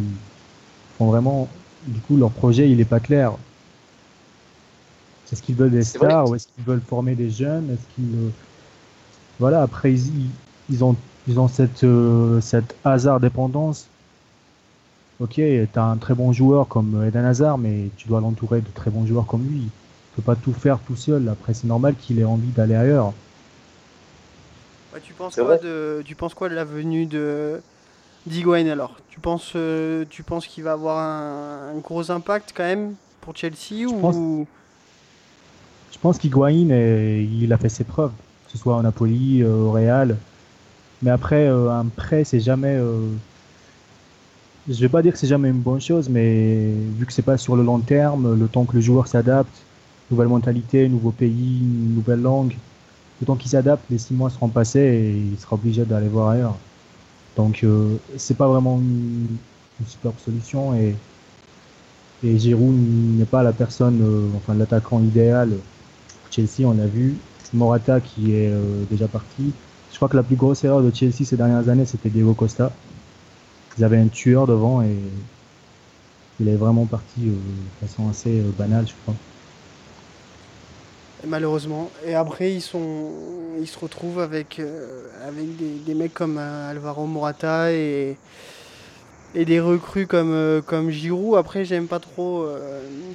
font vraiment du coup leur projet il est pas clair. Est-ce qu'ils veulent des stars ou est-ce qu'ils veulent former des jeunes? Est-ce qu'ils euh, voilà après ils, ils- ont ils ont cette euh, cette hasard dépendance. Ok t'as un très bon joueur comme Eden Hazard mais tu dois l'entourer de très bons joueurs comme lui. Il peut pas tout faire tout seul. Après c'est normal qu'il ait envie d'aller ailleurs. Ouais, tu penses quoi de tu penses quoi de la venue de d'Higuain alors? Tu penses euh, tu penses qu'il va avoir un, un gros impact quand même pour Chelsea ou pense- Je pense qu'Higuain, est- il a fait ses preuves, que ce soit au Napoli, euh, au Real. Mais après, euh, un prêt, c'est jamais. euh, Je vais pas dire que c'est jamais une bonne chose, mais vu que c'est pas sur le long terme, le temps que le joueur s'adapte, nouvelle mentalité, nouveau pays, nouvelle langue, le temps qu'il s'adapte, les six mois seront passés et il sera obligé d'aller voir ailleurs. Donc, euh, c'est pas vraiment une, une superbe solution et et Giroud n'est pas la personne, euh, enfin l'attaquant idéal Chelsea, on l'a vu. Morata qui est euh, déjà parti. Crois que la plus grosse erreur de Chelsea ces dernières années, c'était Diego Costa. Ils avaient un tueur devant et il est vraiment parti euh, de façon assez euh, banale, je crois. malheureusement et après ils sont ils se retrouvent avec euh, avec des, des mecs comme Alvaro Morata et et des recrues comme comme Giroud. Après j'aime pas trop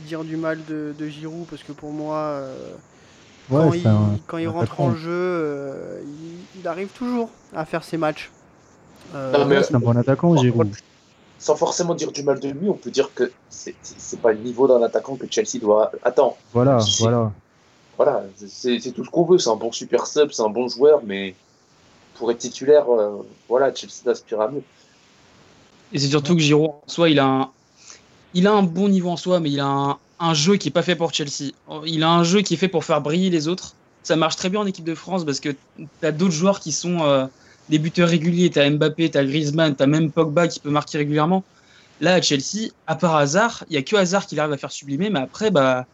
dire du mal de, de Giroud parce que pour moi euh, Ouais, quand, il, un- quand il un rentre en jeu, euh, il, il arrive toujours à faire ses matchs. Euh, Non, mais- Ouais, c'est un bon attaquant, Giroud. Sans forcément dire du mal de lui, on peut dire que c'est c'est pas le niveau d'un attaquant que Chelsea doit. Attends, Voilà, voilà. voilà, c'est c'est tout ce qu'on veut. C'est un bon super sub, c'est un bon joueur, mais pour être titulaire, euh, voilà, Chelsea aspire à mieux. Et c'est surtout que Giroud, en soi, il a un, il a un bon niveau en soi, mais il a un, un jeu qui est pas fait pour Chelsea. Il a un jeu qui est fait pour faire briller les autres. Ça marche très bien en équipe de France parce que tu as d'autres joueurs qui sont euh, des buteurs réguliers. Tu as Mbappé, tu as Griezmann, tu as même Pogba qui peut marquer régulièrement. Là, à Chelsea, à part Hazard, il y a que Hazard qui arrive à faire sublimer, mais après, bah,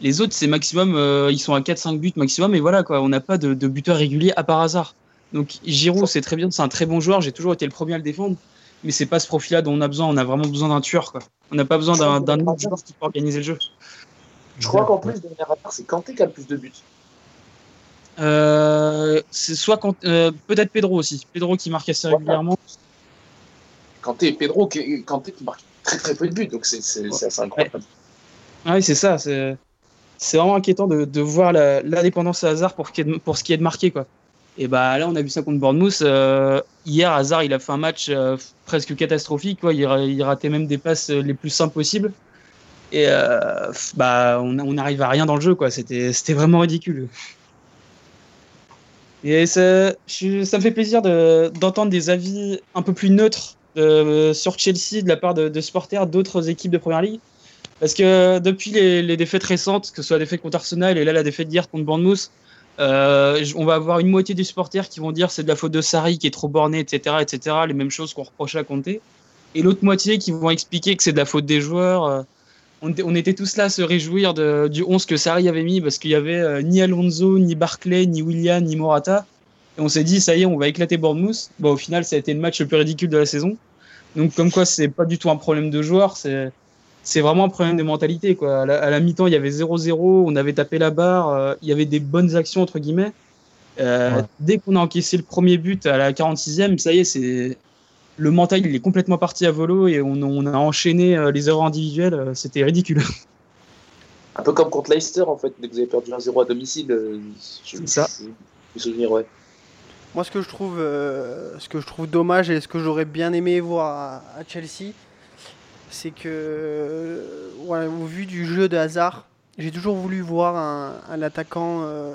les autres, c'est maximum, euh, ils sont à 4-5 buts maximum, et voilà, quoi. On n'a pas de, de buteur régulier à part Hazard. Donc, Giroud, c'est très bien, c'est un très bon joueur. J'ai toujours été le premier à le défendre mais c'est pas ce profil-là dont on a besoin. On a vraiment besoin d'un tueur, quoi. On n'a pas besoin d'un autre joueur qui peut organiser le jeu. Je crois qu'en plus, dernier rapport, c'est Kanté qui a le plus de buts. Euh, c'est soit euh, peut-être Pedro aussi. Pedro qui marque assez régulièrement. Kanté et Pedro, qui, Kanté qui marque très très peu de buts, donc c'est assez incroyable. Ah oui, c'est ça. C'est vraiment inquiétant de, de voir la, la dépendance à Hazard pour, ce qui est de, pour ce qui est de marquer, quoi. Et bah là, on a vu ça contre Bournemouth. Euh, hier, Hazard, il a fait un match euh, presque catastrophique. Il, il ratait même des passes euh, les plus simples possibles. Et bah, on n'arrive à rien dans le jeu. C'était vraiment ridicule. Et ça, ça me fait plaisir de- d'entendre des avis un peu plus neutres sur Chelsea de la part de, de supporters d'autres équipes de Première Ligue. Parce que depuis les, les défaites récentes, que ce soit la défaite contre Arsenal et là la défaite d'hier contre Bournemouth, euh, on va avoir une moitié des supporters qui vont dire c'est de la faute de Sarri qui est trop borné, etc., etc., les mêmes choses qu'on reprochait à Conte. Et l'autre moitié qui vont expliquer que c'est de la faute des joueurs. euh, on, était- tous là à se réjouir du 11 que Sarri avait mis parce qu'il y avait euh, ni Alonso, ni Barclay, ni William, ni Morata. Et on s'est dit, ça y est, on va éclater Bournemouth. Bon, au final, ça a été le match le plus ridicule de la saison. Donc, comme quoi, c'est pas du tout un problème de joueurs, c'est, c'est vraiment un problème de mentalité, quoi. À la, à la mi-temps, il y avait 0-0, on avait tapé la barre, euh, il y avait des bonnes actions, entre guillemets. Euh, Ouais. Dès qu'on a encaissé le premier but à la 46e, ça y est, c'est, le mental, il est complètement parti à volo et on, on a enchaîné euh, les erreurs individuelles. euh, C'était ridicule. Un peu comme contre Leicester, en fait, dès que vous avez perdu 1-0 à domicile. euh, je- C'est ça. je- souvenir, ouais. Moi, ce que je trouve, euh, ce que je trouve dommage et ce que j'aurais bien aimé voir à, à Chelsea, c'est que, au vu du jeu de hasard, j'ai toujours voulu voir un, attaquant euh,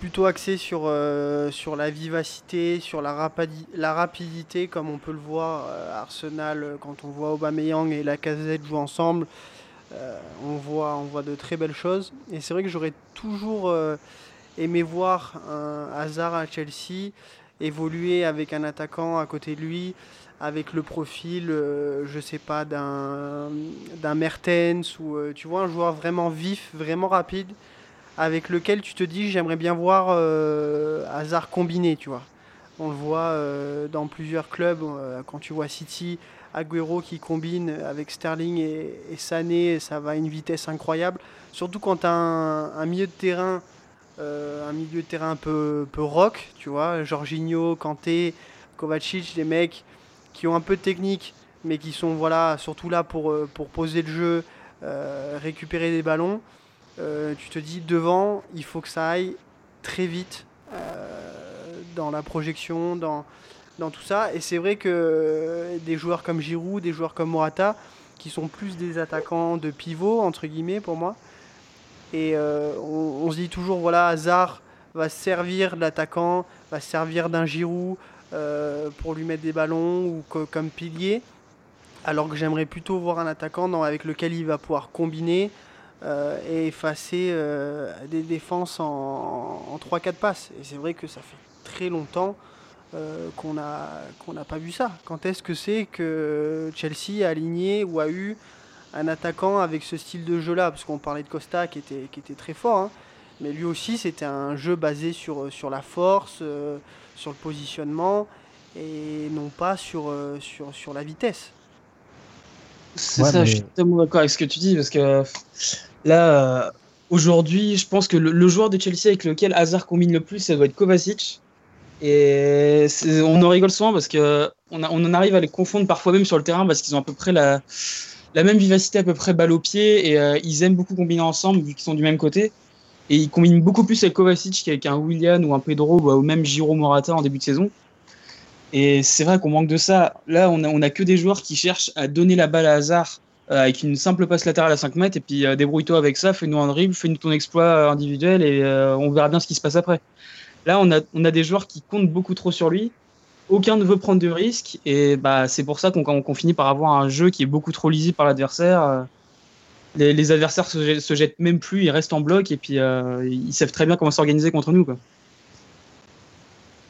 plutôt axé sur, euh, sur la vivacité, sur la, rapidi- la rapidité, comme on peut le voir à Arsenal euh, quand on voit Aubameyang et Lacazette jouer ensemble. On, voit, on voit de très belles choses. Et c'est vrai que j'aurais toujours aimé voir un Hazard à Chelsea évoluer avec un attaquant à côté de lui, avec le profil, euh, je sais pas, d'un d'un Mertens ou euh, tu vois un joueur vraiment vif, vraiment rapide, avec lequel tu te dis j'aimerais bien voir euh, Hazard combiné, tu vois. On le voit euh, dans plusieurs clubs, euh, quand tu vois City, Agüero qui combine avec Sterling et, Sané, ça va à une vitesse incroyable. Surtout quand tu as un, un milieu de terrain un milieu de terrain un peu, peu rock, tu vois, Jorginho, Kanté, Kovacic, des mecs qui ont un peu de technique, mais qui sont voilà, surtout là pour, euh, pour poser le jeu, euh, récupérer des ballons. Euh, tu te dis devant, il faut que ça aille très vite dans la projection, dans, dans tout ça. Et c'est vrai que des joueurs comme Giroud, des joueurs comme Morata, qui sont plus des attaquants de pivot, entre guillemets, pour moi, et on, se dit toujours, voilà, Hazard va se servir de l'attaquant, va se servir d'un Giroud pour lui mettre des ballons ou co- comme pilier. Alors que j'aimerais plutôt voir un attaquant avec lequel il va pouvoir combiner euh, et effacer euh, des défenses en, en 3-4 passes. Et c'est vrai que ça fait très longtemps euh, qu'on n'a pas vu ça. Quand est-ce que c'est que Chelsea a aligné ou a eu un attaquant avec ce style de jeu-là, parce qu'on parlait de Costa qui était, qui était très fort, hein, mais lui aussi c'était un jeu basé sur, sur la force, euh, sur le positionnement, et non pas sur, euh, sur, sur la vitesse. C'est Ouais, ça, mais- je suis totalement d'accord avec ce que tu dis parce que là, euh, aujourd'hui, je pense que le, le joueur de Chelsea avec lequel Hazard combine le plus, ça doit être Kovacic. Et on en rigole souvent parce que on, a- on en arrive à les confondre parfois même sur le terrain parce qu'ils ont à peu près la, la même vivacité, à peu près balle au pied et euh, ils aiment beaucoup combiner ensemble vu qu'ils sont du même côté. Et ils combinent beaucoup plus avec Kovacic qu'avec un Willian ou un Pedro ou même Giro Morata en début de saison. Et c'est vrai qu'on manque de ça. Là, on a, on a que des joueurs qui cherchent à donner la balle à hasard euh, avec une simple passe latérale à 5 mètres et puis euh, débrouille-toi avec ça, fais-nous un dribble, fais-nous ton exploit euh, individuel et euh, on verra bien ce qui se passe après. Là, on a, on a des joueurs qui comptent beaucoup trop sur lui. Aucun ne veut prendre de risques et bah, c'est pour ça qu'on qu'on finit par avoir un jeu qui est beaucoup trop lisible par l'adversaire. Les, les adversaires se, se jettent même plus, ils restent en bloc et puis euh, ils savent très bien comment s'organiser contre nous. Quoi.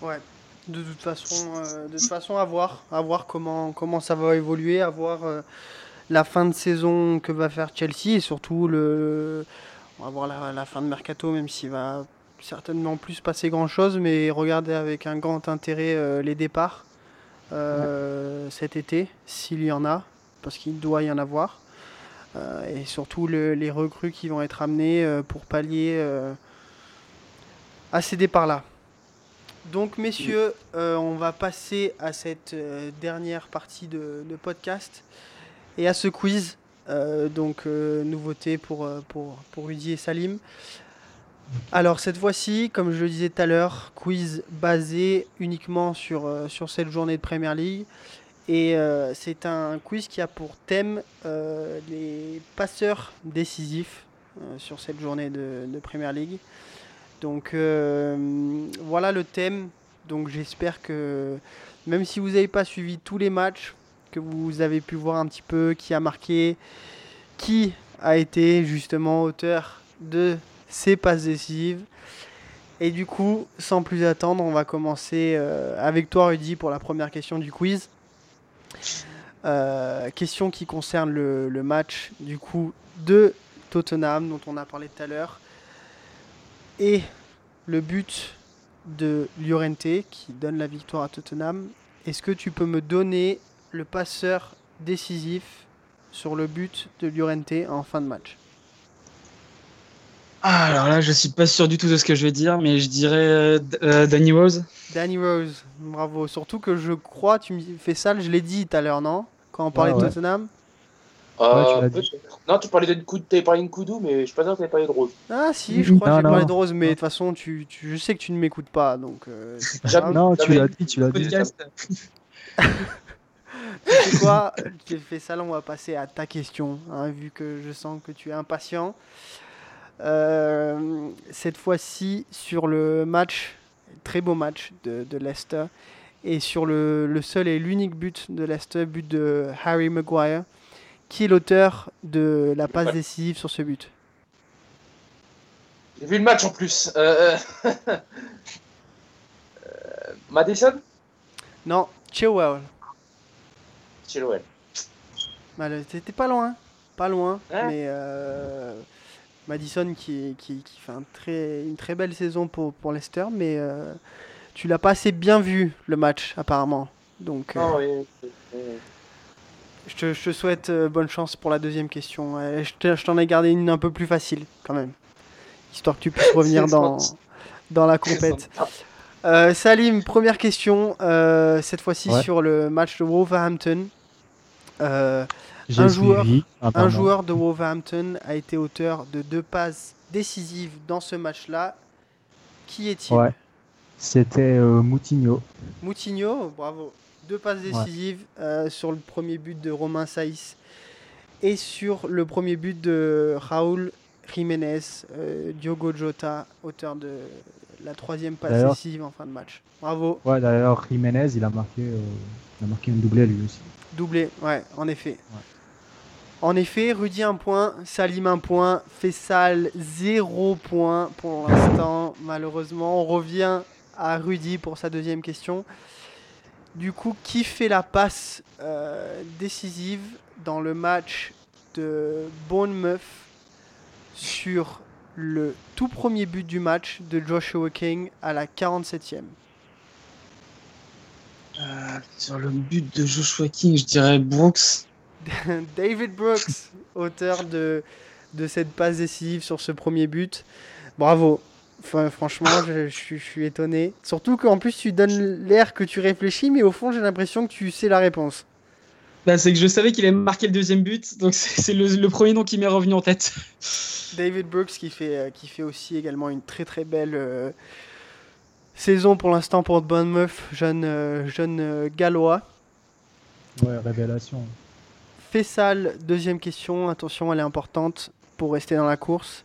Ouais. De toute façon, euh, de toute façon à voir, à voir comment, comment ça va évoluer, à voir euh, la fin de saison que va faire Chelsea et surtout le, on va voir la, la fin de mercato, même s'il va certainement plus passer grand chose, mais regarder avec un grand intérêt les départs cet été, s'il y en a, parce qu'il doit y en avoir, et surtout le- les recrues qui vont être amenées euh, pour pallier euh, à ces départs-là. Donc, messieurs, euh, on va passer à cette euh, dernière partie de, podcast et à ce quiz. Euh, donc, euh, nouveauté pour, euh, pour, pour et Salim. Alors, cette fois-ci, comme je le disais tout à l'heure, quiz basé uniquement sur, euh, sur cette journée de Premier League. Et euh, c'est un quiz qui a pour thème euh, les passeurs décisifs euh, sur cette journée de, Premier League. Donc voilà le thème. Donc j'espère que même si vous n'avez pas suivi tous les matchs, que vous avez pu voir un petit peu qui a marqué, qui a été justement auteur de ces passes décisives. Et du coup, sans plus attendre, on va commencer avec toi Rudy pour la première question du quiz. Euh, question qui concerne le, match du coup de Tottenham dont on a parlé tout à l'heure et le but de Llorente qui donne la victoire à Tottenham. Est-ce que tu peux me donner le passeur décisif sur le but de Llorente en fin de match? Ah, alors là, je suis pas sûr du tout de ce que je vais dire, mais je dirais euh, euh, Danny Rose. Danny Rose, bravo. Surtout que je crois, tu me fais ça, je l'ai dit tout à l'heure, non? Quand on parlait Ouais, de ouais. Tottenham? Euh, tu dit. peut-être. non, tu parlais de Nkoudou, mais je suis pas sûr que t'avais parlé de Rose. Ah si, je crois Non, que j'ai parlé de Rose, mais de toute façon, tu, tu- je sais que tu ne m'écoutes pas, donc... euh, pas. Non, tu l'as dit, tu l'as dit. Podcast. [LAUGHS] Tu sais quoi? J'ai fait ça, là, on va passer à ta question, hein, vu que je sens que tu es impatient. Euh, cette fois-ci, sur le match, très beau match de, de Leicester, et sur le, le seul et l'unique but de Leicester, but de Harry Maguire, qui est l'auteur de la passe décisive sur ce but? J'ai vu le match en plus. Euh... euh, [LAUGHS] Madison Non, Chilwell. Chilwell. Bah, T'étais pas loin, pas loin, mais euh, Madison qui, qui, qui fait un très, une très belle saison pour, pour Leicester, mais euh, tu l'as pas assez bien vu le match apparemment. Donc euh, Non, oui, oui, oui. je, te, je te souhaite euh, bonne chance pour la deuxième question. Je te- je t'en ai gardé une un peu plus facile quand même, histoire que tu puisses [LAUGHS] revenir dans, dans la compète. Euh, Salim, première question, euh, cette fois-ci Ouais. sur le match de Wolverhampton. Un joueur- Un joueur de Wolverhampton a été auteur de deux passes décisives dans ce match-là. Qui est-il? Ouais. C'était euh, Moutinho. Moutinho, bravo. Deux passes décisives euh, sur le premier but de Romain Saïs et sur le premier but de Raúl Jiménez, euh, Diogo Jota, auteur de la troisième passe décisive en fin de match. Bravo, Ouais, d'ailleurs, Jiménez, il a marqué, il a marqué une doublée lui aussi. doublé, ouais, en effet. En effet, Rudy un point, Salim un point, Fessal zéro point pour l'instant. Malheureusement, on revient à Rudy pour sa deuxième question. Du coup, qui fait la passe euh, décisive dans le match de Bournemouth sur le tout premier but du match de Joshua King à la 47e Euh, sur le but de Joshua King, je dirais Brooks. [LAUGHS] David Brooks, auteur de, de cette passe décisive sur ce premier but. Bravo. Enfin, franchement, je, je suis- je suis étonné. Surtout qu'en plus, tu donnes l'air que tu réfléchis, mais au fond, j'ai l'impression que tu sais la réponse. Bah, c'est que je savais qu'il allait marquer le deuxième but, donc c'est le, le premier nom qui m'est revenu en tête. [LAUGHS] David Brooks qui fait, euh, qui fait aussi également une très très belle euh, saison pour l'instant pour Bournemouth, jeune, euh, jeune euh, gallois. Ouais, révélation. Fessal, deuxième question. Attention, elle est importante pour rester dans la course.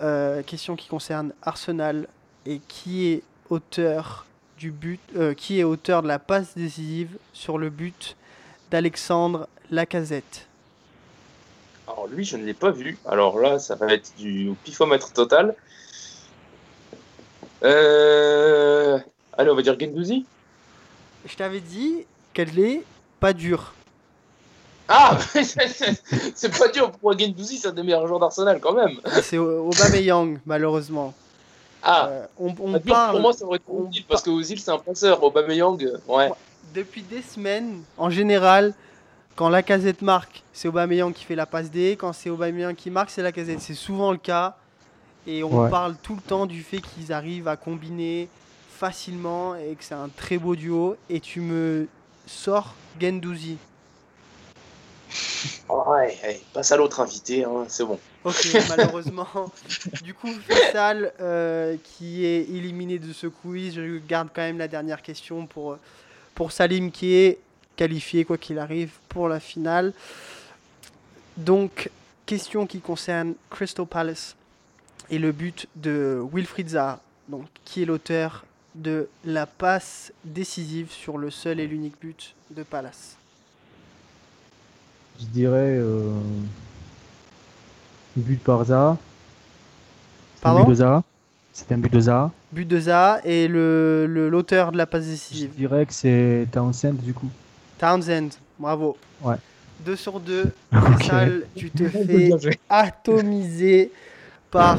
Euh, question qui concerne Arsenal et qui est auteur du but, euh, qui est auteur de la passe décisive sur le but d'Alexandre Lacazette. Alors lui, je ne l'ai pas vu. Alors là, ça va être du pifomètre total. Euh... Allez, on va dire Gendouzi. Je t'avais dit qu'elle est pas dure. Ah [LAUGHS] C'est pas dur pour Gendouzi, c'est un des meilleurs joueurs d'Arsenal quand même. C'est O- Aubameyang, malheureusement. Ah, Euh, on, dur, parle pour moi, ça aurait été on Ozil, parce que Ozil, c'est un passeur. Aubameyang, euh, ouais. depuis des semaines, en général, quand Lacazette marque, c'est Aubameyang qui fait la passe D. Quand c'est Aubameyang qui marque, c'est Lacazette. C'est souvent le cas. Et on Ouais. parle tout le temps du fait qu'ils arrivent à combiner facilement et que c'est un très beau duo. Et tu me sors Gendouzi. Ouais, allez, passe à l'autre invité, hein, c'est bon. Ok, [LAUGHS] malheureusement. Du coup, Faisal, euh, qui est éliminé de ce quiz, je garde quand même la dernière question pour, pour Salim, qui est qualifié, quoi qu'il arrive, pour la finale. Donc, question qui concerne Crystal Palace. et le but de Wilfried Zaha, donc, qui est l'auteur de la passe décisive sur le seul et l'unique but de Palace? Je dirais euh, but par Zaha. C'est un Pardon but de Zaha. C'est un but de Zaha. But de Zaha et le le- l'auteur de la passe Je décisive. dirais que c'est Townsend du coup. Townsend, bravo. Ouais. 2 sur 2. [LAUGHS] Ok. Sale, tu te fais atomisé par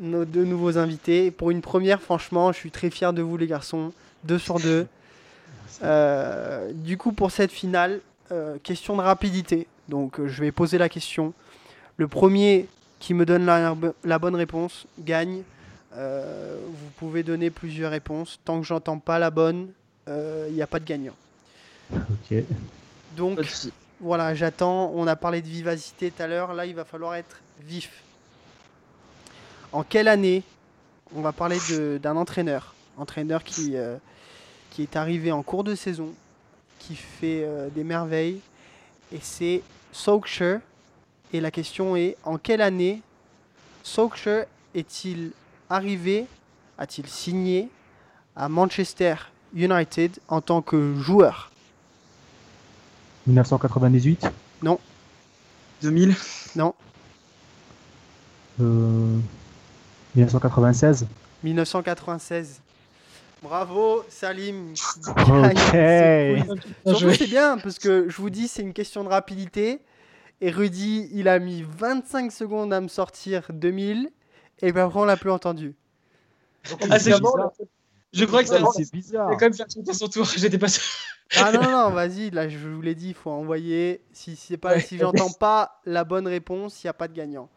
nos deux nouveaux invités. Pour une première, franchement, je suis très fier de vous, les garçons. 2 sur 2. Euh, du coup, pour cette finale, euh, question de rapidité. Donc, euh, je vais poser la question. Le premier qui me donne la, la bonne réponse gagne. Euh, vous pouvez donner plusieurs réponses. Tant que j'entends pas la bonne, euh, il n'y a pas de gagnant. Ok. Donc, voilà, j'attends. On a parlé de vivacité tout à l'heure. Là, il va falloir être vif. En quelle année On va parler de- d'un entraîneur. Entraîneur qui, euh, qui est arrivé en cours de saison, qui fait euh, des merveilles. Et c'est Solskjaer. Et la question est en quelle année Solskjaer est-il arrivé A-t-il signé à Manchester United en tant que joueur? 1998. 2000 Non. Euh, 1996. 1996. Bravo Salim. Ok. Surtout c'est bien parce que je vous dis c'est une question de rapidité et Rudy il a mis 25 secondes à me sortir 2000 et ben après on l'a plus entendu. Ah, c'est. Je crois que ça c'est bizarre. allait quand même faire sauter son tour. [LAUGHS] J'étais pas sûr. Ah non non vas-y là je vous l'ai dit il faut envoyer si c'est pas Ouais. si j'entends pas la bonne réponse il y a pas de gagnant.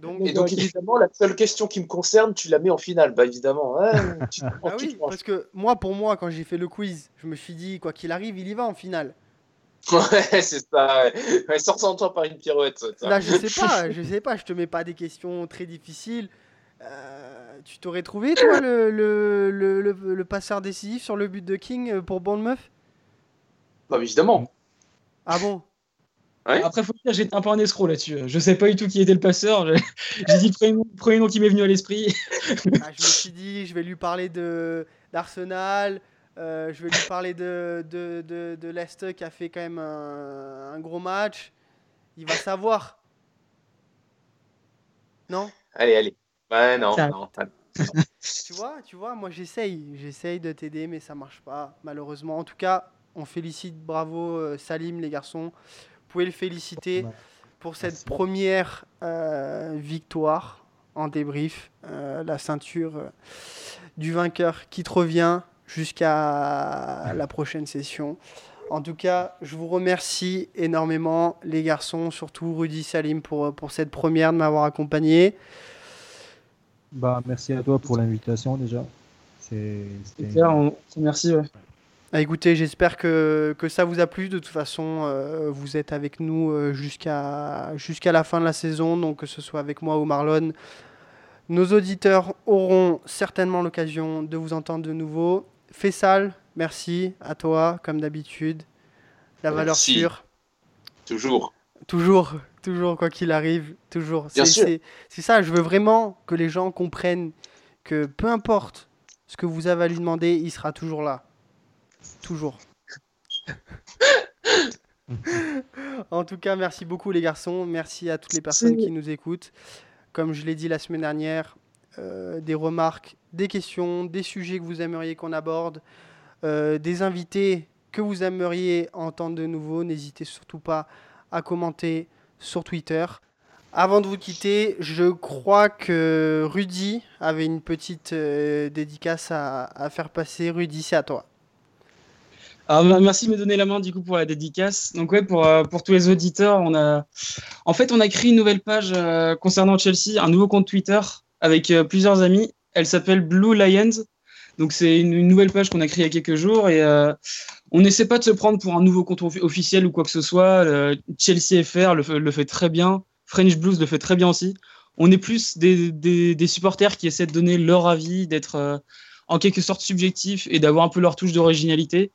Donc Et donc, évidemment, la seule question qui me concerne, tu la mets en finale. Bah, évidemment. hein, [LAUGHS] tu- ah oui parce que moi pour moi quand j'ai fait le quiz je me suis dit quoi qu'il arrive il y va en finale. [LAUGHS] Ouais, c'est ça. Ouais. Ouais, sors sans toi par une pirouette. ça. Là, je sais pas, je sais pas, je te mets pas des questions très difficiles. Euh, tu t'aurais trouvé, toi, le, le, le, le- le passeur décisif sur le but de King euh, pour Bournemouth? Bah, évidemment. Ah bon? Ouais. Après, faut dire, j'étais un peu un escroc là-dessus. Je sais pas du tout qui était le passeur. J'ai dit le premier, nom- le premier nom qui m'est venu à l'esprit. Ah, Je me suis dit, je vais lui parler de d'Arsenal, euh, je vais lui parler de, de, de, de Leicester qui a fait quand même un, un gros match. Il va savoir. Non? Allez, allez. Ouais, non, non. Tu vois, tu vois, moi j'essaye, j'essaye de t'aider, mais ça marche pas, malheureusement. En tout cas, on félicite, bravo euh, Salim, les garçons. Vous pouvez le féliciter pour cette Merci. première euh, victoire en débrief, euh, la ceinture euh, du vainqueur qui te revient jusqu'à la prochaine session. En tout cas, je vous remercie énormément, les garçons, surtout Rudy Salim, pour, pour cette première, de m'avoir accompagné. Bah, merci à toi pour l'invitation déjà. C'est c'était- Claire, on- Merci. ouais. Ah, écoutez, j'espère que, que ça vous a plu. De toute façon, euh, vous êtes avec nous euh, jusqu'à jusqu'à la fin de la saison, donc que ce soit avec moi ou Marlon. Nos auditeurs auront certainement l'occasion de vous entendre de nouveau. Fessal, merci à toi, comme d'habitude. La valeur Merci. sûre. Toujours. Toujours, toujours, quoi qu'il arrive, toujours. C'est ça, je veux vraiment que les gens comprennent que peu importe ce que vous avez à lui demander, il sera toujours là. Toujours. [LAUGHS] en tout cas, merci beaucoup les garçons. Merci à toutes les personnes qui nous écoutent. Comme je l'ai dit la semaine dernière, euh, des remarques, des questions, des sujets que vous aimeriez qu'on aborde, euh, des invités que vous aimeriez entendre de nouveau, n'hésitez surtout pas à commenter sur Twitter. Avant de vous quitter, je crois que Rudy avait une petite euh, dédicace à, à faire passer. Rudy, c'est à toi. Alors, me- merci de me donner la main du coup pour la dédicace. Donc ouais, pour, euh, pour tous les auditeurs, on a, en fait, on a créé une nouvelle page euh, concernant Chelsea, un nouveau compte Twitter avec euh, plusieurs amis. Elle s'appelle Blue Lions. Donc c'est une, nouvelle page qu'on a créée il y a quelques jours et on n'essaie pas de se prendre pour un nouveau compte offi- officiel ou quoi que ce soit. Chelsea FR le, fait- très bien. French Blues le fait très bien aussi. On est plus des, des, des supporters qui essaient de donner leur avis, d'être en quelque sorte subjectifs et d'avoir un peu leur touche d'originalité.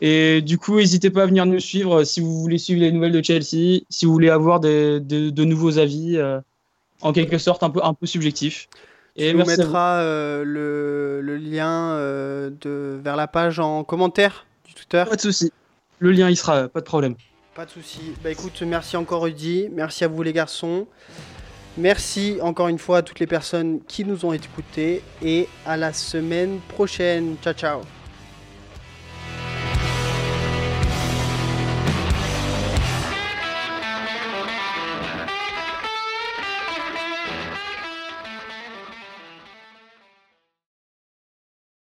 Et du coup, n'hésitez pas à venir nous suivre euh, si vous voulez suivre les nouvelles de Chelsea, si vous voulez avoir des- de, de nouveaux avis. euh, en quelque sorte un peu, un peu subjectif. Et tu nous mettras le, le, lien de, vers la page en commentaire du Twitter. Pas de souci. Le lien, il sera, pas de problème. Pas de souci. Bah écoute, merci encore Rudy, merci à vous les garçons. Merci encore une fois à toutes les personnes qui nous ont écoutés et à la semaine prochaine. Ciao ciao.